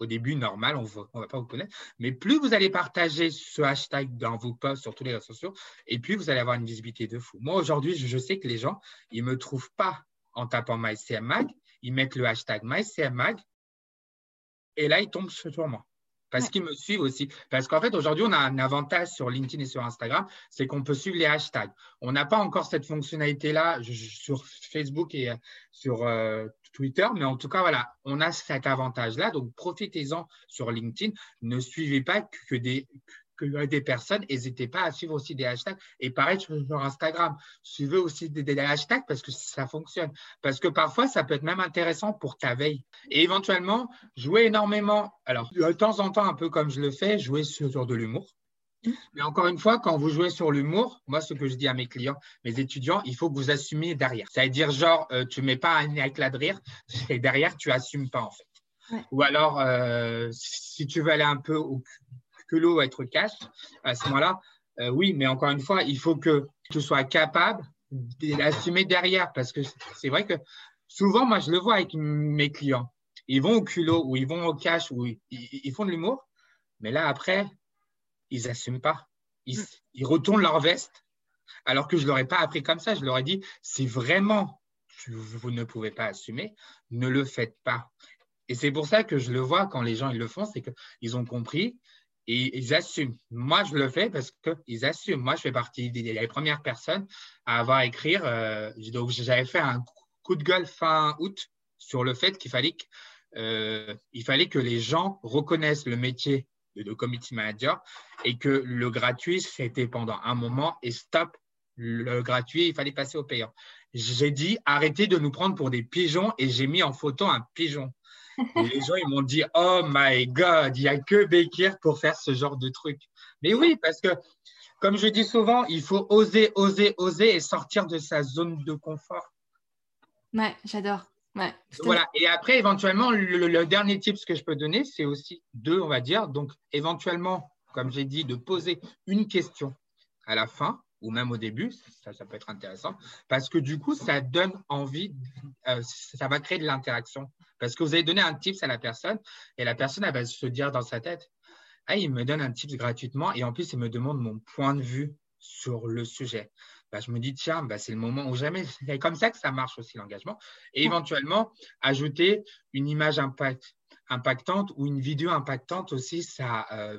Au début, normal, on ne va pas vous connaître. Mais plus vous allez partager ce hashtag dans vos posts sur tous les réseaux sociaux, et plus vous allez avoir une visibilité de fou. Moi, aujourd'hui, je, sais que les gens, ils ne me trouvent pas en tapant MyCMMag. Ils mettent le hashtag MyCMMag et là, ils tombent sur moi parce qu'ils me suivent aussi. Parce qu'en fait, aujourd'hui, on a un avantage sur LinkedIn et sur Instagram, c'est qu'on peut suivre les hashtags. On n'a pas encore cette fonctionnalité-là sur Facebook et euh, sur euh, Twitter, mais en tout cas, voilà, on a cet avantage-là. Donc, profitez-en sur LinkedIn. Ne suivez pas que des, que des personnes, n'hésitez pas à suivre aussi des hashtags. Et pareil sur Instagram, suivez aussi des, hashtags parce que ça fonctionne. Parce que parfois, ça peut être même intéressant pour ta veille. Et éventuellement, jouer énormément, alors de temps en temps, un peu comme je le fais, jouer sur, de l'humour. Mmh. Mais encore une fois, quand vous jouez sur l'humour, moi, ce que je dis à mes clients, mes étudiants, il faut que vous assumiez derrière. Ça veut dire, genre, euh, tu ne mets pas un éclat de rire et derrière, tu n'assumes pas, en fait. Ou alors, euh, si tu veux aller un peu au, va être cash, à ce moment-là, euh, oui, mais encore une fois, il faut que tu sois capable d'assumer derrière parce que c'est vrai que souvent, moi, je le vois avec mes clients. Ils vont au culot ou ils vont au cash ou ils, font de l'humour, mais là, après, ils n'assument pas. Ils, ils, retournent leur veste alors que je ne leur ai pas appris comme ça. Je leur ai dit, si vraiment vous ne pouvez pas assumer, ne le faites pas. Et c'est pour ça que je le vois quand les gens ils le font, c'est qu'ils ont compris et ils assument. Moi, je le fais parce qu'ils assument. Moi, je fais partie des, premières personnes à avoir écrit. Euh, donc, j'avais fait un coup de gueule fin août sur le fait qu'il fallait, que, euh, il fallait que les gens reconnaissent le métier de, committee manager et que le gratuit, c'était pendant un moment et stop, le gratuit, il fallait passer au payant. J'ai dit arrêtez de nous prendre pour des pigeons et j'ai mis en photo un pigeon. Les gens, ils m'ont dit, oh my God, il n'y a que Bekir pour faire ce genre de truc. Mais oui, parce que, comme je dis souvent, il faut oser, oser, oser et sortir de sa zone de confort. Ouais, j'adore. Ouais, voilà. Et après, éventuellement, le, dernier tip que je peux donner, c'est aussi deux, on va dire. Donc, éventuellement, comme j'ai dit, de poser une question à la fin ou même au début, ça, ça, peut être intéressant, parce que du coup, ça donne envie, euh, ça va créer de l'interaction. Parce que vous allez donner un tips à la personne, et la personne, elle va se dire dans sa tête, ah, il me donne un tips gratuitement, et en plus, il me demande mon point de vue sur le sujet. Bah, je me dis, tiens, bah, c'est le moment où jamais. C'est comme ça que ça marche aussi l'engagement. Et éventuellement, ajouter une image impact, impactante ou une vidéo impactante aussi, ça, euh,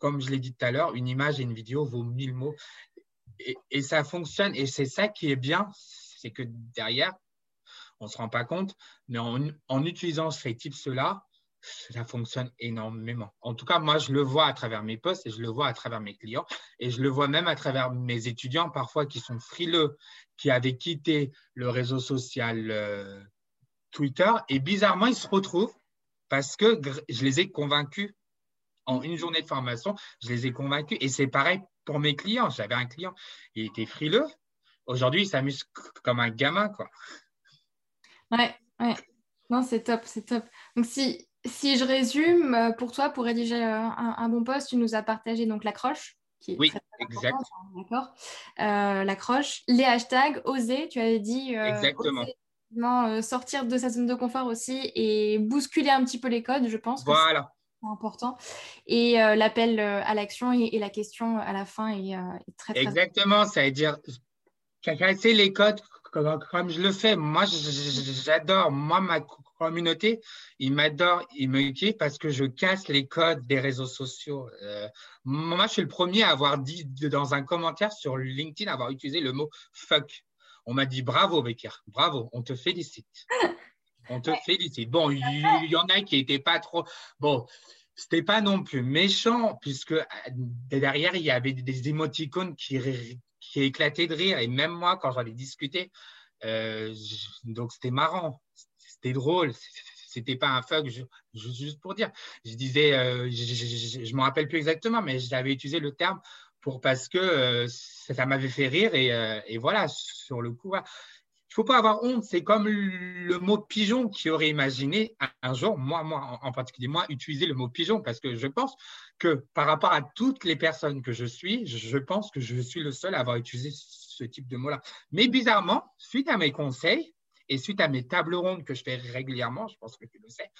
comme je l'ai dit tout à l'heure, une image et une vidéo vaut mille mots et, ça fonctionne. Et c'est ça qui est bien, c'est que derrière, on ne se rend pas compte, mais en, utilisant ces tips-là, ça fonctionne énormément. En tout cas, moi, je le vois à travers mes posts et je le vois à travers mes clients et je le vois même à travers mes étudiants parfois qui sont frileux, qui avaient quitté le réseau social euh, Twitter et bizarrement, ils se retrouvent parce que je les ai convaincus en une journée de formation, je les ai convaincus et c'est pareil pour mes clients. J'avais un client, il était frileux. Aujourd'hui, il s'amuse comme un gamin, quoi. Ouais, ouais. Non, c'est top, c'est top. Donc, si, si je résume, euh, pour toi, pour rédiger euh, un, bon poste, tu nous as partagé donc l'accroche. Qui est oui, exact. Hein, d'accord. Euh, l'accroche, les hashtags, oser, tu avais dit. Exactement. sortir de sa zone de confort aussi et bousculer un petit peu les codes, je pense. Voilà important. Et euh, l'appel à l'action et, la question à la fin est, euh, très, très Exactement, ça veut dire casser les codes comme, je le fais. Moi, j'adore. Moi, ma communauté, ils m'adorent, ils me kiffent parce que je casse les codes des réseaux sociaux. moi, je suis le premier à avoir dit dans un commentaire sur LinkedIn, avoir utilisé le mot fuck. On m'a dit bravo, Bekir, bravo, on te félicite. On te félicite. Bon, il y, en a qui n'étaient pas trop. Bon, c'était pas non plus méchant, puisque euh, derrière, il y avait des émoticônes qui, qui éclataient de rire. Et même moi, quand j'en ai discuté, euh, donc c'était marrant, c'était drôle. C'était pas un fuck, juste pour dire. Je disais, euh, je ne me rappelle plus exactement, mais j'avais utilisé le terme pour, parce que ça, m'avait fait rire et, et, voilà, sur le coup, il faut pas avoir honte. C'est comme le mot pigeon qui aurait imaginé un, jour, moi, moi en, particulier, moi, utiliser le mot pigeon parce que je pense que par rapport à toutes les personnes que je suis, je pense que je suis le seul à avoir utilisé ce type de mot-là. Mais bizarrement, suite à mes conseils et suite à mes tables rondes que je fais régulièrement, je pense que tu le sais,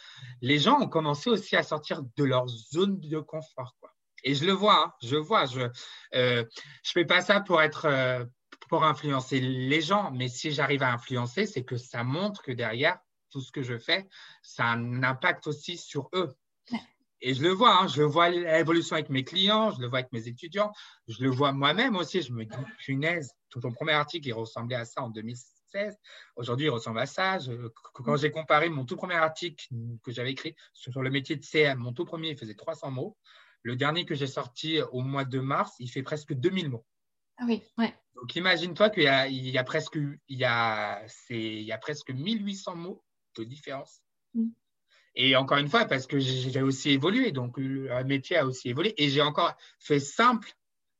les gens ont commencé aussi à sortir de leur zone de confort. Quoi. Et je le vois, hein, je vois. Je ne euh, fais pas ça pour être euh, pour influencer les gens, mais si j'arrive à influencer, c'est que ça montre que derrière tout ce que je fais, ça a un impact aussi sur eux. Et je le vois, hein, je vois l'évolution avec mes clients, je le vois avec mes étudiants, je le vois moi-même aussi. Je me dis, punaise, tout ton premier article, il ressemblait à ça en 2016. Aujourd'hui, il ressemble à ça. quand j'ai comparé mon tout premier article que j'avais écrit sur le métier de CM, mon tout premier, il faisait 300 mots. Le dernier que j'ai sorti au mois de mars, il fait presque 2000 mots. Ah oui, ouais. Donc imagine-toi qu'il y a, il y a presque, il y a, il y a presque 1800 mots de différence. Mm. Et encore une fois, parce que j'ai aussi évolué, donc le métier a aussi évolué. Et j'ai encore fait simple,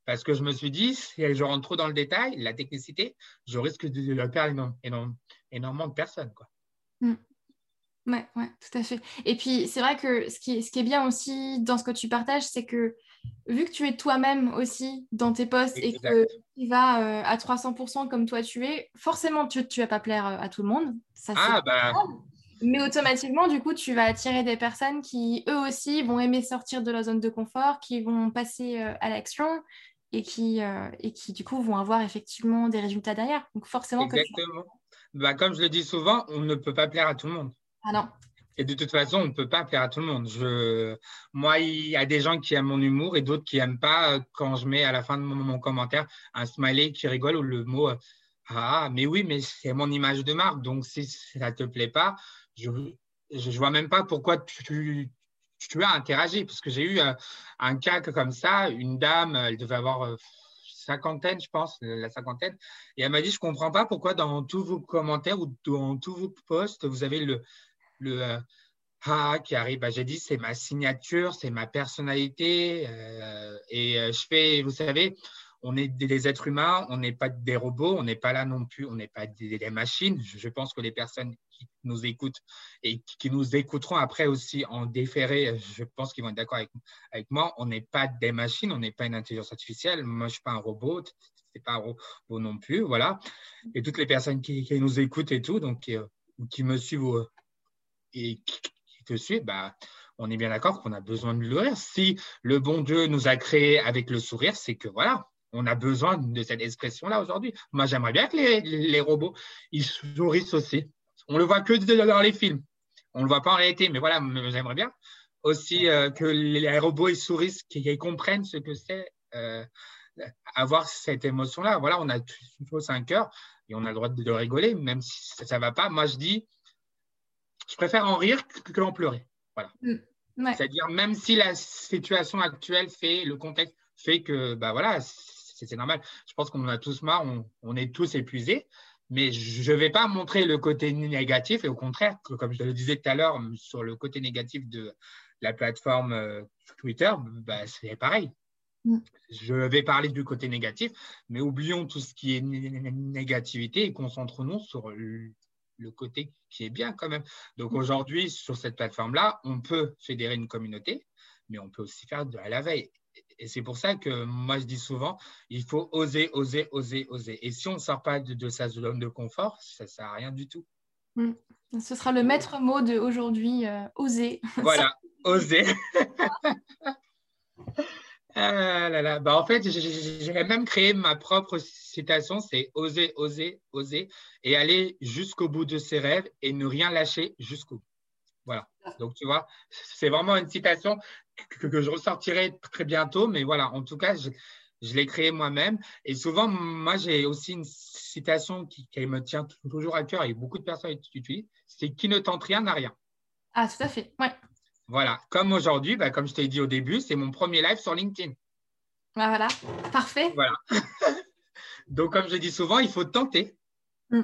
parce que je me suis dit, si je rentre trop dans le détail, la technicité, je risque de, perdre énormément de personnes. Quoi. Mm. Ouais, ouais, tout à fait. Et puis, c'est vrai que ce qui, ce qui est bien aussi dans ce que tu partages, c'est que vu que tu es toi-même aussi dans tes postes et que tu vas euh, à 300% comme toi tu es, forcément tu ne vas pas plaire euh, à tout le monde. Ça, ah, bah. Mais automatiquement, du coup, tu vas attirer des personnes qui, eux aussi, vont aimer sortir de leur zone de confort, qui vont passer euh, à l'action et qui, et qui, du coup, vont avoir effectivement des résultats derrière. Donc, forcément, Exactement. bah, comme je le dis souvent, on ne peut pas plaire à tout le monde. Ah non. Et de toute façon, on ne peut pas plaire à tout le monde. Je... Moi, il y a des gens qui aiment mon humour et d'autres qui n'aiment pas quand je mets à la fin de mon, commentaire un smiley qui rigole ou le mot Ah, mais oui, mais c'est mon image de marque. Donc, si ça ne te plaît pas, je ne vois même pas pourquoi tu, tu, as interagi. Parce que j'ai eu euh, un, cas comme ça. Une dame, elle devait avoir euh, cinquantaine, je pense, la cinquantaine. Et elle m'a dit, je ne comprends pas pourquoi dans tous vos commentaires ou dans tous vos posts, vous avez le, le euh, ah qui arrive. Bah, j'ai dit, c'est ma signature, c'est ma personnalité. Euh, et euh, je fais, vous savez, on est des êtres humains, on n'est pas des robots, on n'est pas là non plus, on n'est pas des, machines. Je pense que les personnes qui nous écoutent et qui nous écouteront après aussi en déféré, je pense qu'ils vont être d'accord avec, moi. On n'est pas des machines, on n'est pas une intelligence artificielle. Moi, je ne suis pas un robot, c'est pas un robot non plus, voilà. Et toutes les personnes qui, nous écoutent et tout, donc qui me suivent et qui, te suit, bah, on est bien d'accord qu'on a besoin de rire. Si le bon Dieu nous a créés avec le sourire, c'est que voilà, on a besoin de cette expression-là aujourd'hui. Moi, j'aimerais bien que les, robots, ils sourissent aussi. On le voit que dans les films. On ne le voit pas en réalité, mais voilà, j'aimerais bien aussi euh, que les robots, ils sourissent, qu'ils comprennent ce que c'est euh, avoir cette émotion-là. Voilà, on a tous un cœur et on a le droit de, rigoler, même si ça ne va pas. Moi, je dis, je préfère en rire que, en pleurer. Voilà. Mm. C'est-à-dire, même si la situation actuelle fait, le contexte fait que, bah voilà, c'est normal. Je pense qu'on en a tous marre, on, est tous épuisés. Mais je ne vais pas montrer le côté négatif, et au contraire, comme je le disais tout à l'heure, sur le côté négatif de la plateforme euh, Twitter, bah, c'est pareil. Mm. Je vais parler du côté négatif, mais oublions tout ce qui est négativité et concentrons-nous sur le côté qui est bien quand même. Donc aujourd'hui, sur cette plateforme-là, on peut fédérer une communauté, mais on peut aussi faire de la veille. Et c'est pour ça que moi, je dis souvent, il faut oser, oser, oser, oser. Et si on ne sort pas de, sa zone de confort, ça ne sert à rien du tout. Mm. Ce sera le maître mot de aujourd'hui, euh, oser. Voilà, oser. Ah là là. Bah, en fait, j'ai même créé ma propre citation, c'est oser, oser, oser et aller jusqu'au bout de ses rêves et ne rien lâcher jusqu'au bout. Voilà. Donc, tu vois, c'est vraiment une citation que, je ressortirai très bientôt, mais voilà, en tout cas, je, l'ai créée moi-même. Et souvent, moi, j'ai aussi une citation qui, me tient toujours à cœur et beaucoup de personnes l'utilisent, c'est qui ne tente rien n'a rien. Ah, tout à fait, ouais. Voilà, comme aujourd'hui, bah, comme je t'ai dit au début, c'est mon premier live sur LinkedIn. Bah, voilà, parfait. Voilà. Donc, comme je dis souvent, il faut tenter. Mm.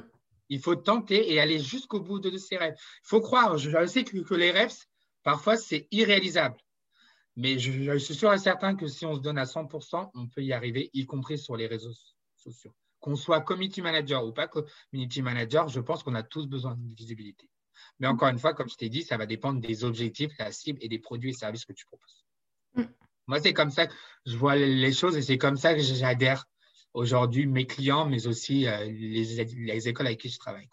Il faut tenter et aller jusqu'au bout de, ses rêves. Il faut croire, je sais que, les rêves, parfois, c'est irréalisable. Mais je, suis sûr et certain que si on se donne à 100%, on peut y arriver, y compris sur les réseaux sociaux. Qu'on soit community manager ou pas community manager, je pense qu'on a tous besoin de visibilité. Mais encore une fois, comme je t'ai dit, ça va dépendre des objectifs, la cible et des produits et services que tu proposes. Mm. Moi, c'est comme ça que je vois les choses et c'est comme ça que j'adhère aujourd'hui mes clients, mais aussi euh, les, écoles avec qui je travaille.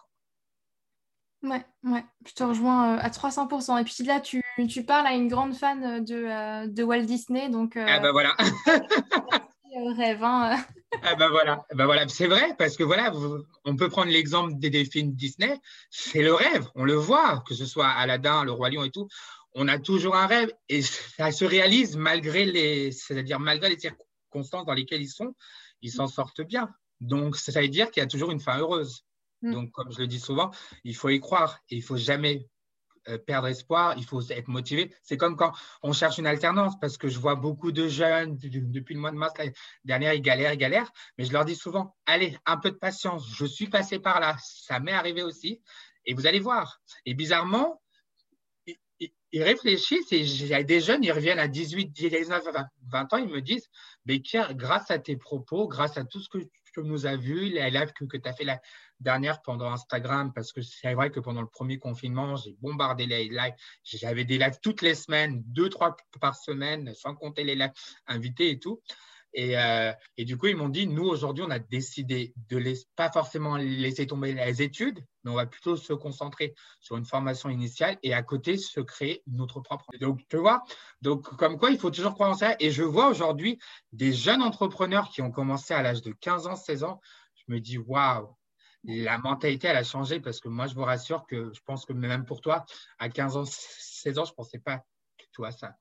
Ouais, ouais, je te rejoins euh, à 300%. Et puis là, tu, tu parles à une grande fan de, euh, de Walt Disney. Donc, ah ben voilà. rêve. Hein. Ah ben voilà, ben voilà. c'est vrai parce que voilà, on peut prendre l'exemple des, films Disney, c'est le rêve, on le voit, que ce soit Aladdin, le roi lion et tout, on a toujours un rêve et ça se réalise malgré les, c'est-à-dire malgré les circonstances dans lesquelles ils sont, ils s'en sortent bien. Donc ça veut dire qu'il y a toujours une fin heureuse. Mm. Donc comme je le dis souvent, il faut y croire et il faut jamais perdre espoir, il faut être motivé. C'est comme quand on cherche une alternance, parce que je vois beaucoup de jeunes depuis le mois de mars dernière, ils galèrent, ils galèrent, mais je leur dis souvent, allez, un peu de patience, je suis passé par là, ça m'est arrivé aussi, et vous allez voir. Et bizarrement, ils réfléchissent et il y a des jeunes, ils reviennent à 18, 19, 20 ans, ils me disent, Béquer, grâce à tes propos, grâce à tout ce que tu nous as vu, les lives que, que tu as fait la dernière pendant Instagram, parce que c'est vrai que pendant le premier confinement, j'ai bombardé les lives. J'avais des lives toutes les semaines, deux, trois par semaine, sans compter les lives invités et tout. Et, euh, et, du coup, ils m'ont dit, nous, aujourd'hui, on a décidé de les, pas forcément laisser tomber les études, mais on va plutôt se concentrer sur une formation initiale et à côté, se créer notre propre. Donc, tu vois, donc, comme quoi, il faut toujours croire en ça. Et je vois aujourd'hui des jeunes entrepreneurs qui ont commencé à l'âge de 15 ans, 16 ans. Je me dis, waouh, la mentalité, elle a changé parce que moi, je vous rassure que je pense que même pour toi, à 15 ans, 16 ans, je ne pensais pas tout à ça.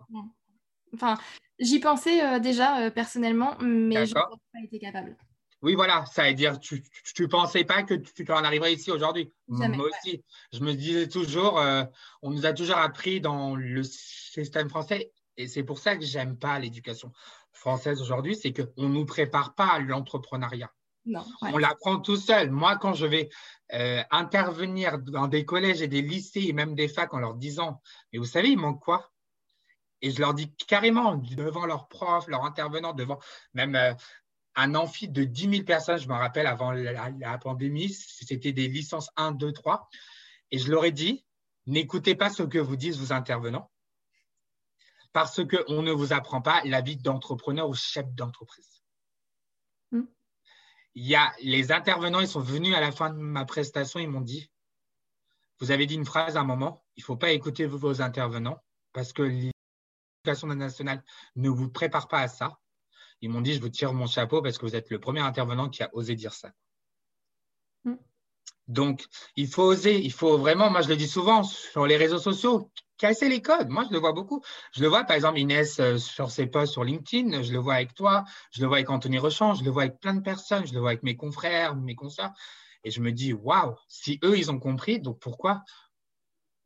Enfin, j'y pensais euh, déjà euh, personnellement, mais je n'ai pas été capable. Oui, voilà, ça veut dire tu ne pensais pas que tu en arriverais ici aujourd'hui. Moi aussi, je me disais toujours, euh, on nous a toujours appris dans le système français, et c'est pour ça que j'aime pas l'éducation française aujourd'hui, c'est qu'on ne nous prépare pas à l'entrepreneuriat. On l'apprend tout seul. Moi, quand je vais euh, intervenir dans des collèges et des lycées et même des facs en leur disant, mais vous savez, il manque quoi? Et je leur dis carrément devant leurs profs, leurs intervenants, devant même euh, un amphi de 10 000 personnes, je me rappelle avant la, pandémie, c'était des licences 1, 2, 3. Et je leur ai dit, n'écoutez pas ce que vous disent vos intervenants, parce qu'on ne vous apprend pas la vie d'entrepreneur ou chef d'entreprise. Il y a les intervenants, ils sont venus à la fin de ma prestation, ils m'ont dit, vous avez dit une phrase à un moment, il ne faut pas écouter vos intervenants parce que l'éducation nationale ne vous prépare pas à ça. Ils m'ont dit, je vous tire mon chapeau parce que vous êtes le premier intervenant qui a osé dire ça. Mm. Donc, il faut oser, il faut vraiment, moi je le dis souvent sur les réseaux sociaux, casser les codes. Moi, je le vois beaucoup. Je le vois, par exemple, Inès euh, sur ses posts sur LinkedIn, je le vois avec toi, je le vois avec Anthony Rechamp, je le vois avec plein de personnes, je le vois avec mes confrères, mes consoeurs. Et je me dis, waouh, si eux, ils ont compris, donc pourquoi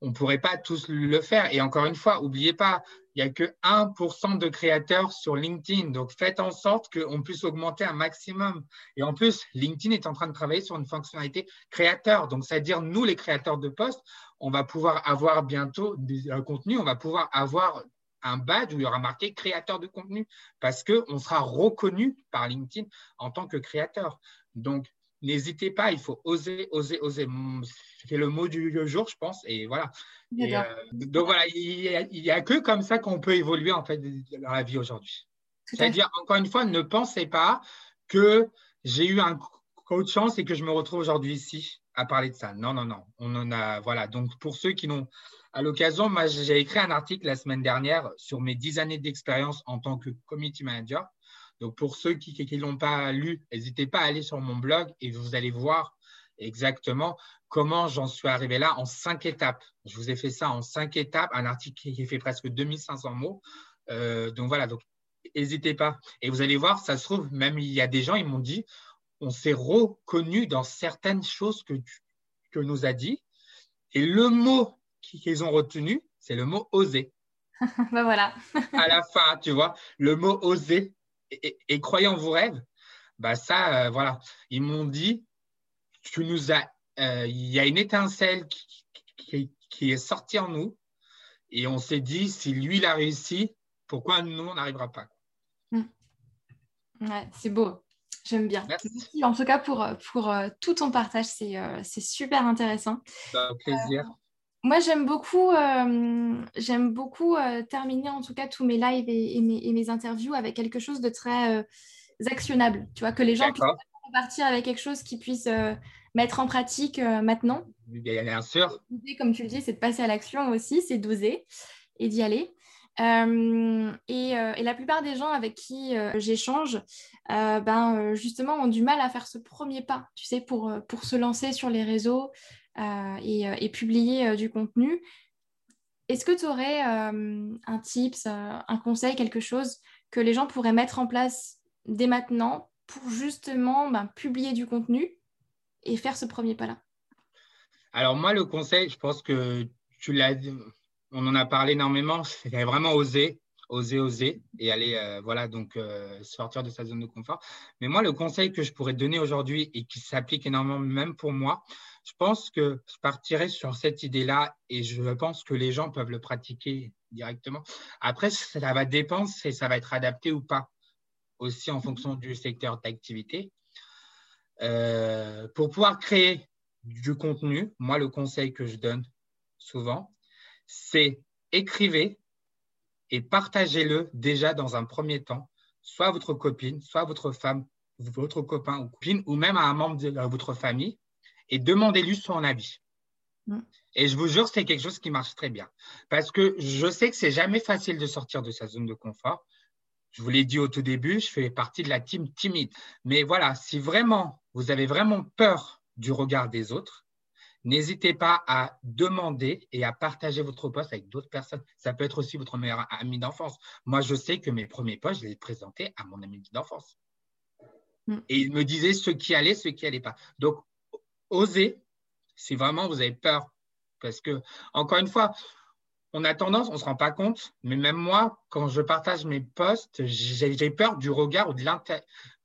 on ne pourrait pas tous le faire? Et encore une fois, n'oubliez pas, il n'y a que 1% de créateurs sur LinkedIn. Donc, faites en sorte qu'on puisse augmenter un maximum. Et en plus, LinkedIn est en train de travailler sur une fonctionnalité créateur. Donc, c'est-à-dire, nous, les créateurs de posts, on va pouvoir avoir bientôt un contenu, on va pouvoir avoir un badge où il y aura marqué créateur de contenu parce qu'on sera reconnu par LinkedIn en tant que créateur. Donc, n'hésitez pas, il faut oser, oser, oser. C'est le mot du jour, je pense. Et voilà. Euh, donc voilà, il n'y a, que comme ça qu'on peut évoluer en fait dans la vie aujourd'hui. C'est-à-dire, encore une fois, ne pensez pas que j'ai eu un coach chance et que je me retrouve aujourd'hui ici à parler de ça. Non, non, non. On en a, voilà. Donc, pour ceux qui n'ont, à l'occasion, moi, j'ai écrit un article la semaine dernière sur mes dix années d'expérience en tant que community manager. Donc, pour ceux qui ne l'ont pas lu, n'hésitez pas à aller sur mon blog et vous allez voir exactement comment j'en suis arrivé là en cinq étapes. Je vous ai fait ça en cinq étapes, un article qui fait presque 2500 mots. Euh, donc voilà, donc n'hésitez pas. Et vous allez voir, ça se trouve, même il y a des gens, ils m'ont dit, on s'est reconnu dans certaines choses que, que nous a dit. Et le mot qu'ils ont retenu, c'est le mot oser. ben voilà. à la fin, tu vois, le mot oser et, croyant vos rêves, bah ça, euh, voilà. Ils m'ont dit, tu nous as, euh, il y a une étincelle qui, qui, est sortie en nous et on s'est dit, si lui, il a réussi, pourquoi nous, on n'arrivera pas? Ouais, c'est beau. J'aime bien. Merci. en tout cas pour, pour euh, tout ton partage. C'est euh, super intéressant. Bah, plaisir. Euh, moi, j'aime beaucoup, j'aime beaucoup terminer en tout cas tous mes lives et, mes, interviews avec quelque chose de très actionnable. Tu vois, que les gens puissent partir avec quelque chose qu'ils puissent mettre en pratique maintenant. Bien sûr. Comme tu le dis, c'est de passer à l'action aussi, c'est d'oser et d'y aller. Euh, et, euh, et, la plupart des gens avec qui euh, j'échange, ben, justement, ont du mal à faire ce premier pas, tu sais, pour, pour se lancer sur les réseaux et, et, publier du contenu. Est-ce que tu aurais un tips, un conseil, quelque chose que les gens pourraient mettre en place dès maintenant pour justement ben, publier du contenu et faire ce premier pas-là? Alors moi, le conseil, je pense que tu l'as on en a parlé énormément, c'est vraiment oser, oser, oser et aller, euh, voilà, donc euh, sortir de sa zone de confort. Mais moi, le conseil que je pourrais donner aujourd'hui et qui s'applique énormément même pour moi, je pense que je partirai sur cette idée-là et je pense que les gens peuvent le pratiquer directement. Après, ça va dépendre si ça va être adapté ou pas, aussi en fonction du secteur d'activité. Euh, pour pouvoir créer du contenu, moi, le conseil que je donne souvent, c'est écrivez et partagez-le déjà dans un premier temps, soit à votre copine, soit à votre femme, votre copain ou copine, ou même à un membre de votre famille, et demandez-lui son avis. Mm. Et je vous jure, c'est quelque chose qui marche très bien. Parce que je sais que c'est jamais facile de sortir de sa zone de confort. Je vous l'ai dit au tout début, je fais partie de la team timide. Mais voilà, si vraiment vous avez vraiment peur du regard des autres, N'hésitez pas à demander et à partager votre poste avec d'autres personnes. Ça peut être aussi votre meilleur ami d'enfance. Moi, je sais que mes premiers postes, je les ai présentés à mon ami d'enfance. Mm. Et il me disait ce qui allait, ce qui n'allait pas. Donc, osez si vraiment vous avez peur. Parce que, encore une fois, on a tendance, on ne se rend pas compte, mais même moi, quand je partage mes posts, j'ai peur du regard ou de,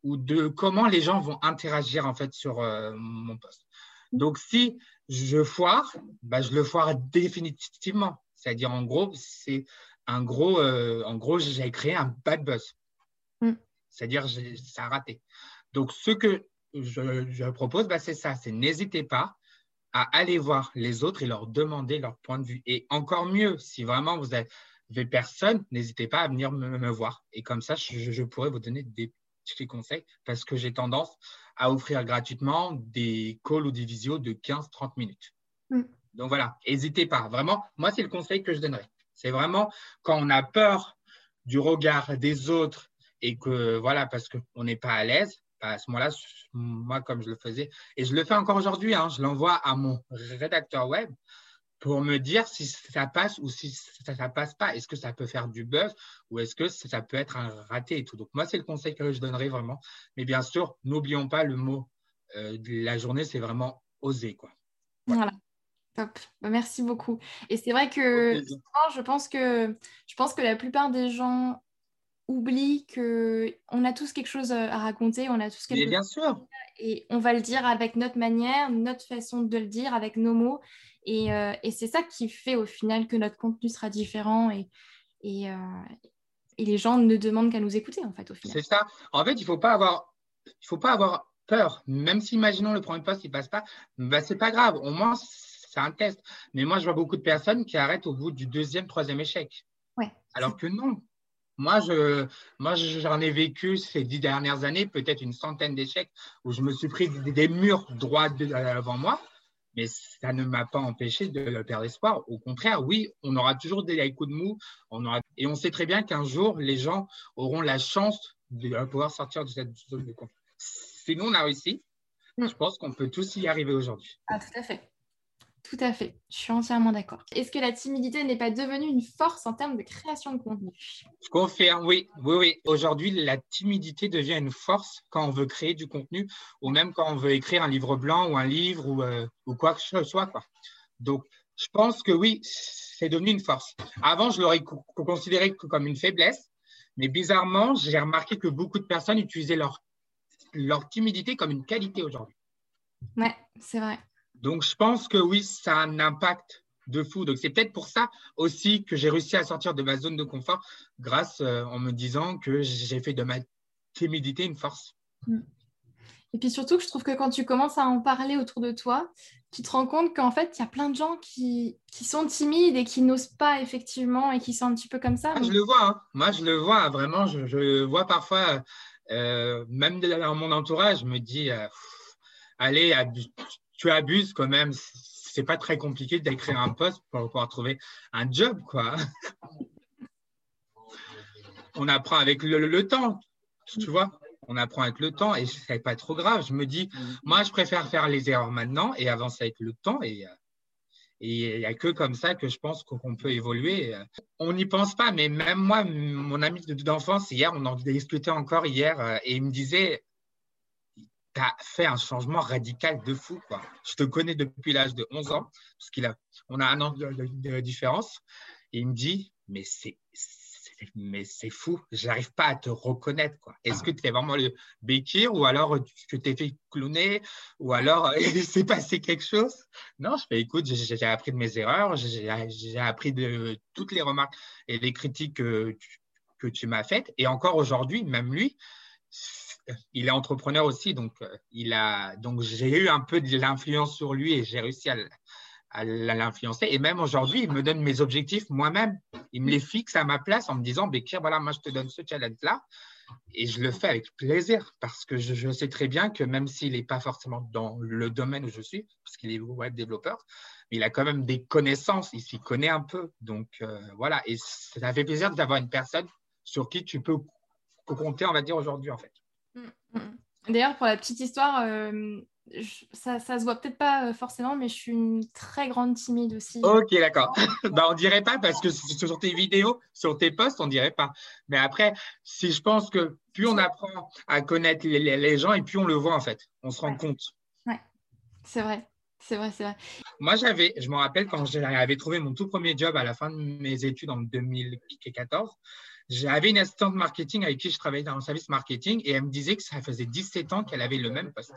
ou de comment les gens vont interagir en fait sur euh, mon poste. Donc, si je foire, bah, je le foire définitivement. C'est-à-dire, en gros, c'est un gros, euh, en gros, j'ai créé un bad buzz. Mm. C'est-à-dire, ça a raté. Donc, ce que je, propose, bah, c'est ça. C'est n'hésitez pas à aller voir les autres et leur demander leur point de vue. Et encore mieux, si vraiment vous avez personne, n'hésitez pas à venir me, voir. Et comme ça, je, je pourrais vous donner des petits conseils parce que j'ai tendance à offrir gratuitement des calls ou des visios de 15-30 minutes. Mm. Donc voilà, n'hésitez pas. Vraiment, moi, c'est le conseil que je donnerais. C'est vraiment quand on a peur du regard des autres et que, voilà, parce qu'on n'est pas à l'aise, bah, à ce moment-là, moi, comme je le faisais, et je le fais encore aujourd'hui, hein, je l'envoie à mon rédacteur web pour me dire si ça passe ou si ça ne passe pas. Est-ce que ça peut faire du buzz ou est-ce que ça peut être un raté et tout. Donc, moi, c'est le conseil que je donnerais vraiment. Mais bien sûr, n'oublions pas le mot euh, de la journée, c'est vraiment oser. Quoi. Voilà. Top. Bah, merci beaucoup. Et c'est vrai que je pense que je pense que la plupart des gens oublient que on a tous quelque chose à raconter, on a tous quelque bien sûr. Et on va le dire avec notre manière, notre façon de le dire, avec nos mots. Euh, et, c'est ça qui fait au final que notre contenu sera différent et, et, euh, les gens ne demandent qu'à nous écouter en fait au final. C'est ça. En fait, il ne faut pas avoir, il faut pas avoir peur. Même si, imaginons, le premier poste, il ne passe pas, bah, ce n'est pas grave. Au moins, c'est un test. Mais moi, je vois beaucoup de personnes qui arrêtent au bout du deuxième, troisième échec. Ouais, Alors que non. Moi, je, moi, j'en ai vécu ces dix dernières années, peut-être une centaine d'échecs où je me suis pris des, murs droits devant moi mais ça ne m'a pas empêché de perdre espoir. Au contraire, oui, on aura toujours des coups de mou, on aura... et on sait très bien qu'un jour, les gens auront la chance de pouvoir sortir de cette zone de confort. Si nous, on a réussi, mm. je pense qu'on peut tous y arriver aujourd'hui. Ah, tout à fait. Tout à fait, je suis entièrement d'accord. Est-ce que la timidité n'est pas devenue une force en termes de création de contenu? Je confirme, oui, oui, oui. Aujourd'hui, la timidité devient une force quand on veut créer du contenu ou même quand on veut écrire un livre blanc ou un livre ou, euh, ou quoi que ce soit. Quoi. Donc, je pense que oui, c'est devenu une force. Avant, je l'aurais considéré comme une faiblesse, mais bizarrement, j'ai remarqué que beaucoup de personnes utilisaient leur, leur timidité comme une qualité aujourd'hui. Ouais, c'est vrai. Donc, je pense que oui, ça a un impact de fou. Donc, c'est peut-être pour ça aussi que j'ai réussi à sortir de ma zone de confort grâce euh, en me disant que j'ai fait de ma timidité une force. Mm. Et puis surtout, je trouve que quand tu commences à en parler autour de toi, tu te rends compte qu'en fait, il y a plein de gens qui, qui, sont timides et qui n'osent pas effectivement et qui sont un petit peu comme ça. Ah, je le vois, hein. moi je le vois, vraiment, je, je vois parfois, euh, même dans mon entourage, je me dis, euh, allez, tu abuses quand même, c'est pas très compliqué d'écrire un poste pour pouvoir trouver un job. On apprend avec le temps, tu vois on apprend avec le temps et ce n'est pas trop grave. Je me dis, moi, je préfère faire les erreurs maintenant et avancer avec le temps. Et il n'y a que comme ça que je pense qu'on peut évoluer. On n'y pense pas, mais même moi, mon ami d'enfance, hier, on en discutait encore hier, euh, et il me disait, tu as fait un changement radical de fou. Quoi. Je te connais depuis l'âge de 11 ans, parce qu'on a, a un an de, différence. Il me dit, mais c'est mais c'est fou, j'arrive pas à te reconnaître. Est-ce que tu es vraiment le Bekir ou alors tu t'es fait clowner ou alors il s'est passé quelque chose? Non, je fais écoute, j'ai appris de mes erreurs, j'ai appris de toutes les remarques et les critiques que, que tu m'as faites. Et encore aujourd'hui, même lui, il est entrepreneur aussi, donc, il a, donc j'ai eu un peu de l'influence sur lui et j'ai réussi à, à l'influencer. Et même aujourd'hui, il me donne mes objectifs moi-même. Il me les fixe à ma place en me disant, Bekir, voilà, moi, je te donne ce challenge-là. Et je le fais avec plaisir parce que je, sais très bien que même s'il n'est pas forcément dans le domaine où je suis, parce qu'il est web développeur, il a quand même des connaissances, il s'y connaît un peu. Donc euh, voilà, et ça fait plaisir d'avoir une personne sur qui tu peux compter, on va dire, aujourd'hui en fait. Mm, mm. D'ailleurs, pour la petite histoire, euh, ça, ça se voit peut-être pas euh, forcément, mais je suis une très grande timide aussi. Ok, d'accord. bah, on dirait pas parce que sur tes vidéos, sur tes posts, on dirait pas. Mais après, si je pense que plus on apprend à connaître les, gens et plus on le voit en fait, on se rend compte. Ouais, c'est vrai. C'est vrai, c'est vrai. Moi, j'avais, je me rappelle quand j'avais trouvé mon tout premier job à la fin de mes études en 2014, j'avais une assistante marketing avec qui je travaillais dans le service marketing et elle me disait que ça faisait 17 ans qu'elle avait le même poste.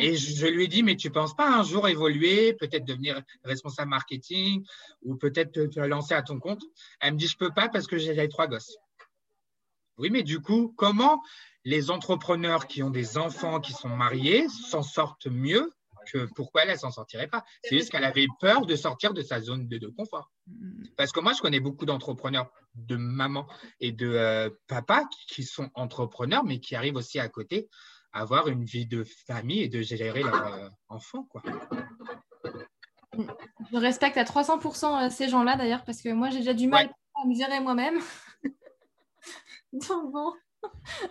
Et je, lui ai dit, mais tu ne penses pas un jour évoluer, peut-être devenir responsable marketing ou peut-être te, lancer à ton compte? Elle me dit, je ne peux pas parce que j'ai trois gosses. Oui, mais du coup, comment les entrepreneurs qui ont des enfants qui sont mariés s'en sortent mieux que pourquoi elle ne s'en sortirait pas C'est juste qu'elle avait peur de sortir de sa zone de, confort. Parce que moi, je connais beaucoup d'entrepreneurs, de maman et de euh, papa qui sont entrepreneurs, mais qui arrivent aussi à côté avoir une vie de famille et de gérer leur euh, enfant. Quoi. Je respecte à 300% euh, ces gens-là d'ailleurs parce que moi j'ai déjà du mal à me gérer moi-même. Donc bon.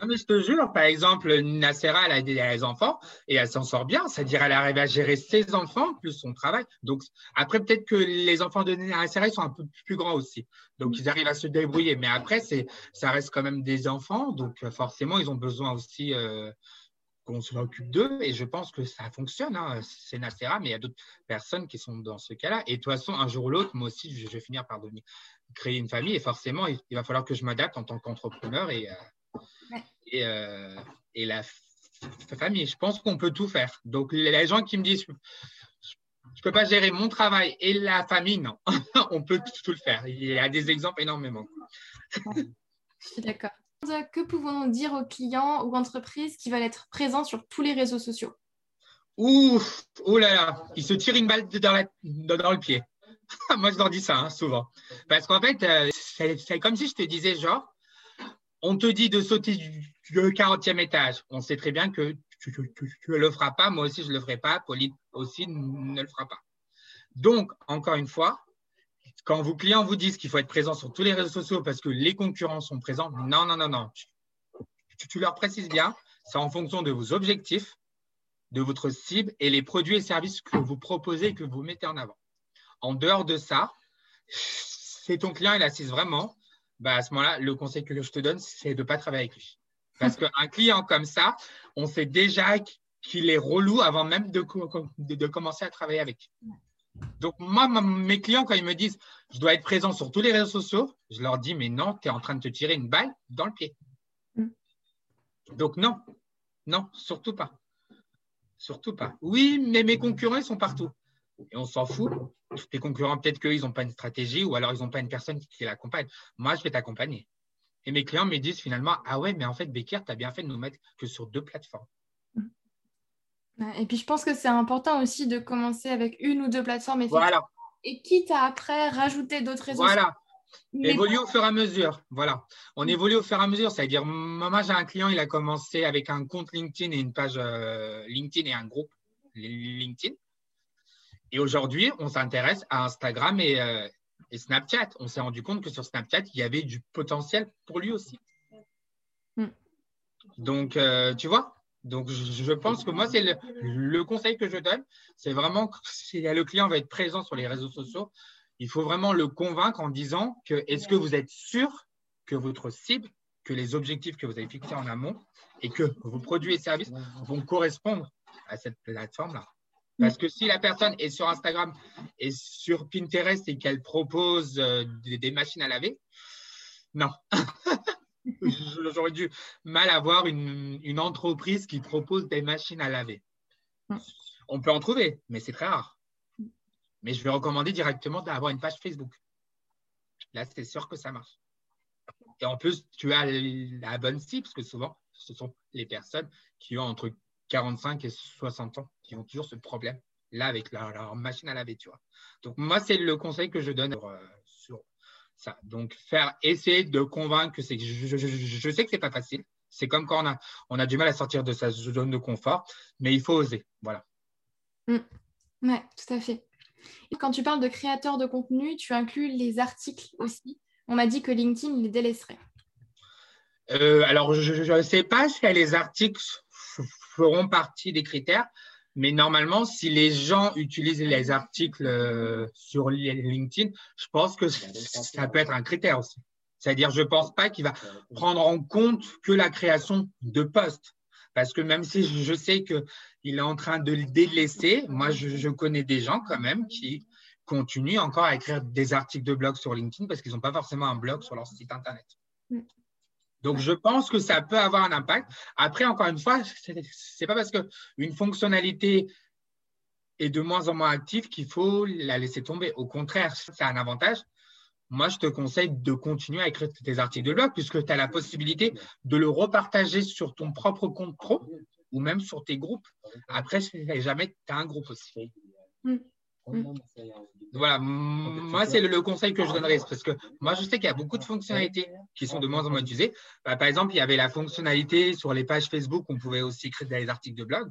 Mais je te jure, par exemple, Nacera, elle a des enfants et elle s'en sort bien. C'est-à-dire, elle arrive à gérer ses enfants plus son travail. Donc, après, peut-être que les enfants de Nacera, sont un peu plus grands aussi. Donc, ils arrivent à se débrouiller. Mais après, ça reste quand même des enfants. Donc, forcément, ils ont besoin aussi euh, qu'on s'occupe d'eux et je pense que ça fonctionne. Hein. C'est Nacera, mais il y a d'autres personnes qui sont dans ce cas-là. Et de toute façon, un jour ou l'autre, moi aussi, je vais finir par devenir, créer une famille et forcément, il, va falloir que je m'adapte en tant qu'entrepreneur et, euh, et, euh, et, la famille. Je pense qu'on peut tout faire. Donc, les gens qui me disent je ne peux pas gérer mon travail et la famille, non, on peut tout le faire. Il y a des exemples énormément. Je suis d'accord. Que pouvons-nous dire aux clients ou entreprises qui veulent être présents sur tous les réseaux sociaux? Ouf, oh là là, ils se tirent une balle dans, le pied. Moi, je leur dis ça hein, souvent. Parce qu'en fait, euh, c'est comme si je te disais, genre, on te dit de sauter du, 40e étage. On sait très bien que tu ne le feras pas. Moi aussi, je ne le ferai pas. Pauline aussi ne le fera pas. Donc, encore une fois, quand vos clients vous disent qu'il faut être présent sur tous les réseaux sociaux parce que les concurrents sont présents, non, non, non, non. Tu, leur précises bien, c'est en fonction de vos objectifs, de votre cible et les produits et services que vous proposez et que vous mettez en avant. En dehors de ça, si ton client il assiste vraiment, bah à ce moment-là, le conseil que je te donne, c'est de ne pas travailler avec lui. Parce qu'un client comme ça, on sait déjà qu'il est relou avant même de, de commencer à travailler avec. Donc, moi, mes clients, quand ils me disent je dois être présent sur tous les réseaux sociaux, je leur dis mais non, tu es en train de te tirer une balle dans le pied. Mm. Donc, non, non, surtout pas. Surtout pas. Oui, mais mes concurrents, ils sont partout. Et on s'en fout. Tes concurrents, peut-être qu'ils n'ont pas une stratégie ou alors ils n'ont pas une personne qui l'accompagne. Moi, je vais t'accompagner. Et mes clients me disent finalement, ah ouais, mais en fait, Becker, tu as bien fait de nous mettre que sur deux plateformes. Et puis, je pense que c'est important aussi de commencer avec une ou deux plateformes. Voilà. Et quitte à après rajouter d'autres réseaux. Voilà. Évoluer au fur et à mesure. Voilà. On évolue au fur et à mesure. C'est-à-dire, moi, j'ai un client, il a commencé avec un compte LinkedIn et une page euh, LinkedIn et un groupe LinkedIn. Et aujourd'hui, on s'intéresse à Instagram et, euh, et Snapchat. On s'est rendu compte que sur Snapchat, il y avait du potentiel pour lui aussi. Hmm. Donc, euh, tu vois, donc je pense que moi, c'est le, le, conseil que je donne. C'est vraiment que si le client va être présent sur les réseaux sociaux, il faut vraiment le convaincre en disant que est-ce que vous êtes sûr que votre cible, que les objectifs que vous avez fixés en amont et que vos produits et services vont correspondre à cette plateforme-là. Parce que si la personne est sur Instagram et sur Pinterest et qu'elle propose euh, des, machines à laver, non. J'aurais dû mal avoir une, une, entreprise qui propose des machines à laver. On peut en trouver, mais c'est très rare. Mais je vais recommander directement d'avoir une page Facebook. Là, c'est sûr que ça marche. Et en plus, tu as la bonne cible, parce que souvent, ce sont les personnes qui ont entre 45 et 60 ans qui ont toujours ce problème là avec leur, machine à laver, tu vois. Donc moi, c'est le conseil que je donne sur, ça. Donc faire essayer de convaincre que c'est je, je, sais que c'est pas facile. C'est comme quand on a, on a du mal à sortir de sa zone de confort, mais il faut oser. Voilà. Mm. Oui, tout à fait. Et quand tu parles de créateurs de contenu, tu inclus les articles aussi. On m'a dit que LinkedIn les délaisserait. Euh, alors, je ne sais pas si les articles feront partie des critères. Mais normalement, si les gens utilisent les articles euh, sur LinkedIn, je pense que ça peut être un critère aussi. C'est-à-dire, je ne pense pas qu'il va prendre en compte que la création de postes. Parce que même si je sais qu'il est en train de délaisser, moi, je, connais des gens quand même qui continuent encore à écrire des articles de blog sur LinkedIn parce qu'ils n'ont pas forcément un blog sur leur site Internet. Donc, je pense que ça peut avoir un impact. Après, encore une fois, ce n'est pas parce qu'une fonctionnalité est de moins en moins active qu'il faut la laisser tomber. Au contraire, c'est un avantage. Moi, je te conseille de continuer à écrire tes articles de blog puisque tu as la possibilité de le repartager sur ton propre compte pro ou même sur tes groupes. Après, jamais tu as un groupe aussi. Mm. Mm. Voilà, moi, c'est le, conseil que je donnerais. Parce que moi, je sais qu'il y a beaucoup de fonctionnalités qui sont de moins en moins utilisées. Bah, par exemple, il y avait la fonctionnalité sur les pages Facebook, on pouvait aussi écrire des articles de blog.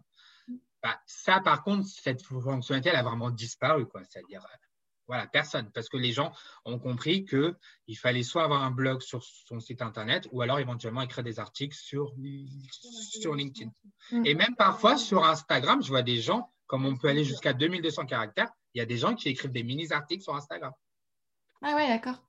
Bah, ça, par contre, cette fonctionnalité, elle a vraiment disparu. C'est-à-dire, euh, voilà, personne. Parce que les gens ont compris qu'il fallait soit avoir un blog sur son site Internet ou alors éventuellement écrire des articles sur, sur LinkedIn. Mm. Et même parfois, sur Instagram, je vois des gens, comme on peut aller jusqu'à 2200 caractères, il y a des gens qui écrivent des mini-articles sur Instagram. Ah ouais, d'accord.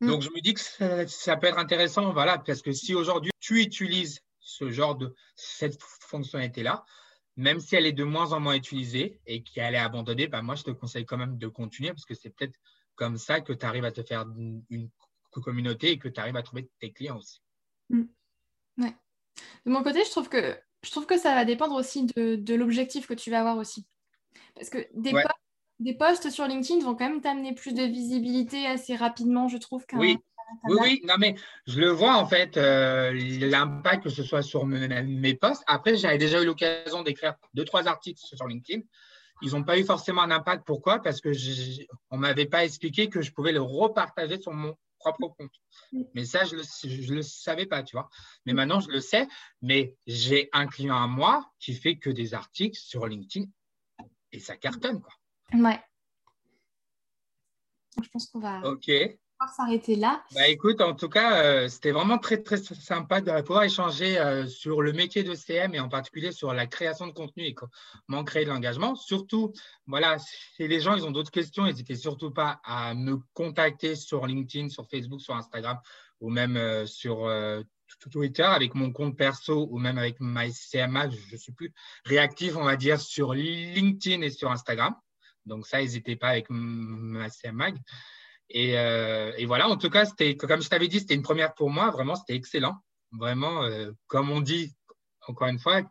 Donc, mm. je me dis que ça, peut être intéressant, voilà, parce que si aujourd'hui tu utilises ce genre de cette fonctionnalité-là, même si elle est de moins en moins utilisée et qu'elle est abandonnée, bah, moi, je te conseille quand même de continuer parce que c'est peut-être comme ça que tu arrives à te faire une, communauté et que tu arrives à trouver tes clients aussi. Mm. Ouais. De mon côté, je trouve que, je trouve que ça va dépendre aussi de, de l'objectif que tu vas avoir aussi. Parce que des, posts, des posts sur LinkedIn vont quand même t'amener plus de visibilité assez rapidement, je trouve. Oui. Oui, oui, non, mais je le vois en fait, euh, l'impact que ce soit sur mes, posts. Après, j'avais déjà eu l'occasion d'écrire deux, trois articles sur LinkedIn. Ils n'ont pas eu forcément un impact. Pourquoi? Parce que on ne m'avait pas expliqué que je pouvais le repartager sur mon propre compte. Mais ça, je ne le, savais pas, tu vois. Mais maintenant, je le sais. Mais j'ai un client à moi qui fait que des articles sur LinkedIn et ça cartonne, quoi. Ouais. Je pense qu'on va s'arrêter là. Bah, écoute, en tout cas, euh, c'était vraiment très, très sympa de pouvoir échanger euh, sur le métier de CM et en particulier sur la création de contenu et comment créer de l'engagement. Surtout, voilà, si les gens ils ont d'autres questions, n'hésitez surtout pas à me contacter sur LinkedIn, sur Facebook, sur Instagram ou même euh, sur Twitter avec mon compte perso ou même avec MyCMA, je ne suis plus réactif, on va dire, sur LinkedIn et sur Instagram. Donc ça, n'hésitez pas avec MyCMA. Et, euh, et, voilà, en tout cas, c'était, comme je t'avais dit, c'était une première pour moi. Vraiment, c'était excellent. Vraiment, euh, comme on dit, encore une fois,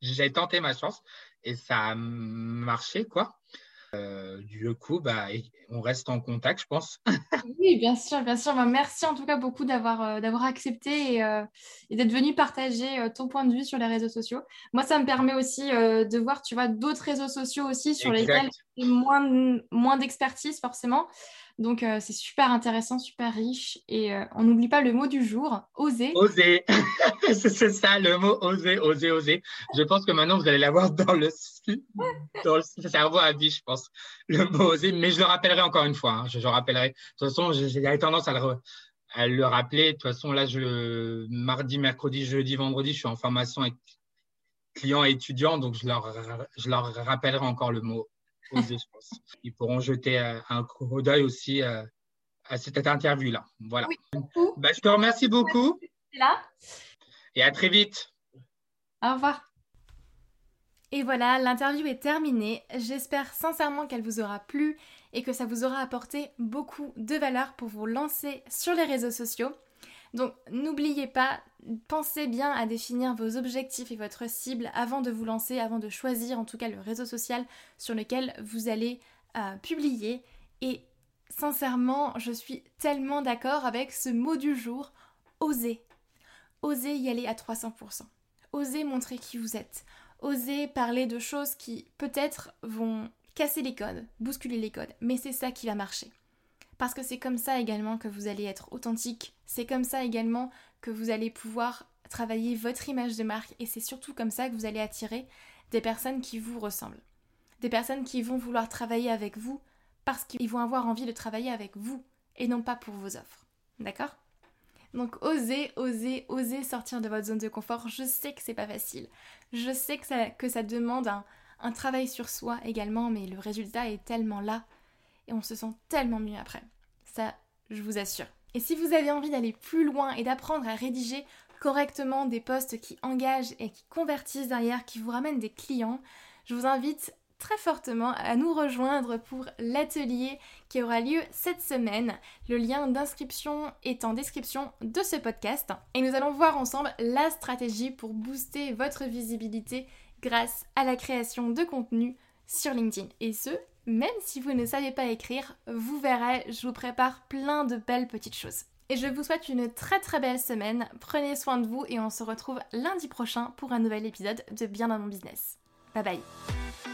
j'ai tenté ma chance et ça a marché, quoi. Euh, du coup, bah, on reste en contact, je pense. oui, bien sûr, bien sûr. Bah, merci en tout cas beaucoup d'avoir euh, d'avoir accepté et, euh, et d'être venu partager ton point de vue sur les réseaux sociaux. Moi, ça me permet aussi de voir, tu vois, d'autres réseaux sociaux aussi sur lesquels j'ai moins, moins d'expertise forcément. Donc, euh, c'est super intéressant, super riche. Et euh, on n'oublie pas le mot du jour, oser. Oser. c'est ça, le mot oser, oser, oser. Je pense que maintenant, vous allez l'avoir dans le, dans le cerveau à vie, je pense. Le mot oser. Mais je le rappellerai encore une fois. Hein. Je, le rappellerai. De toute façon, j'ai tendance à le, à le rappeler. De toute façon, là, je, mardi, mercredi, jeudi, vendredi, je suis en formation avec clients et étudiants. Donc, je leur, je leur rappellerai encore le mot ils pourront jeter euh, un coup d'œil aussi euh, à cette interview-là. Voilà. Bah, je te remercie beaucoup. Là. Et à très vite. Au revoir. Et voilà, l'interview est terminée. J'espère sincèrement qu'elle vous aura plu et que ça vous aura apporté beaucoup de valeur pour vous lancer sur les réseaux sociaux. Donc n'oubliez pas, pensez bien à définir vos objectifs et votre cible avant de vous lancer, avant de choisir en tout cas le réseau social sur lequel vous allez euh, publier. Et sincèrement, je suis tellement d'accord avec ce mot du jour, oser. Osez y aller à 300%. Osez montrer qui vous êtes. Osez parler de choses qui peut-être vont casser les codes, bousculer les codes, mais c'est ça qui va marcher. Parce que c'est comme ça également que vous allez être authentique, c'est comme ça également que vous allez pouvoir travailler votre image de marque et c'est surtout comme ça que vous allez attirer des personnes qui vous ressemblent. Des personnes qui vont vouloir travailler avec vous parce qu'ils vont avoir envie de travailler avec vous et non pas pour vos offres. D'accord? Donc osez, osez, osez sortir de votre zone de confort. Je sais que c'est pas facile. Je sais que ça, demande un travail sur soi également, mais le résultat est tellement là et on se sent tellement mieux après. Ça, je vous assure. Et si vous avez envie d'aller plus loin et d'apprendre à rédiger correctement des posts qui engagent et qui convertissent derrière, qui vous ramènent des clients, je vous invite très fortement à nous rejoindre pour l'atelier qui aura lieu cette semaine. Le lien d'inscription est en description de ce podcast et nous allons voir ensemble la stratégie pour booster votre visibilité grâce à la création de contenu sur LinkedIn. Et ce, même si vous ne savez pas écrire, vous verrez, je vous prépare plein de belles petites choses. Et je vous souhaite une très très belle semaine, prenez soin de vous et on se retrouve lundi prochain pour un nouvel épisode de Bien dans mon business. Bye bye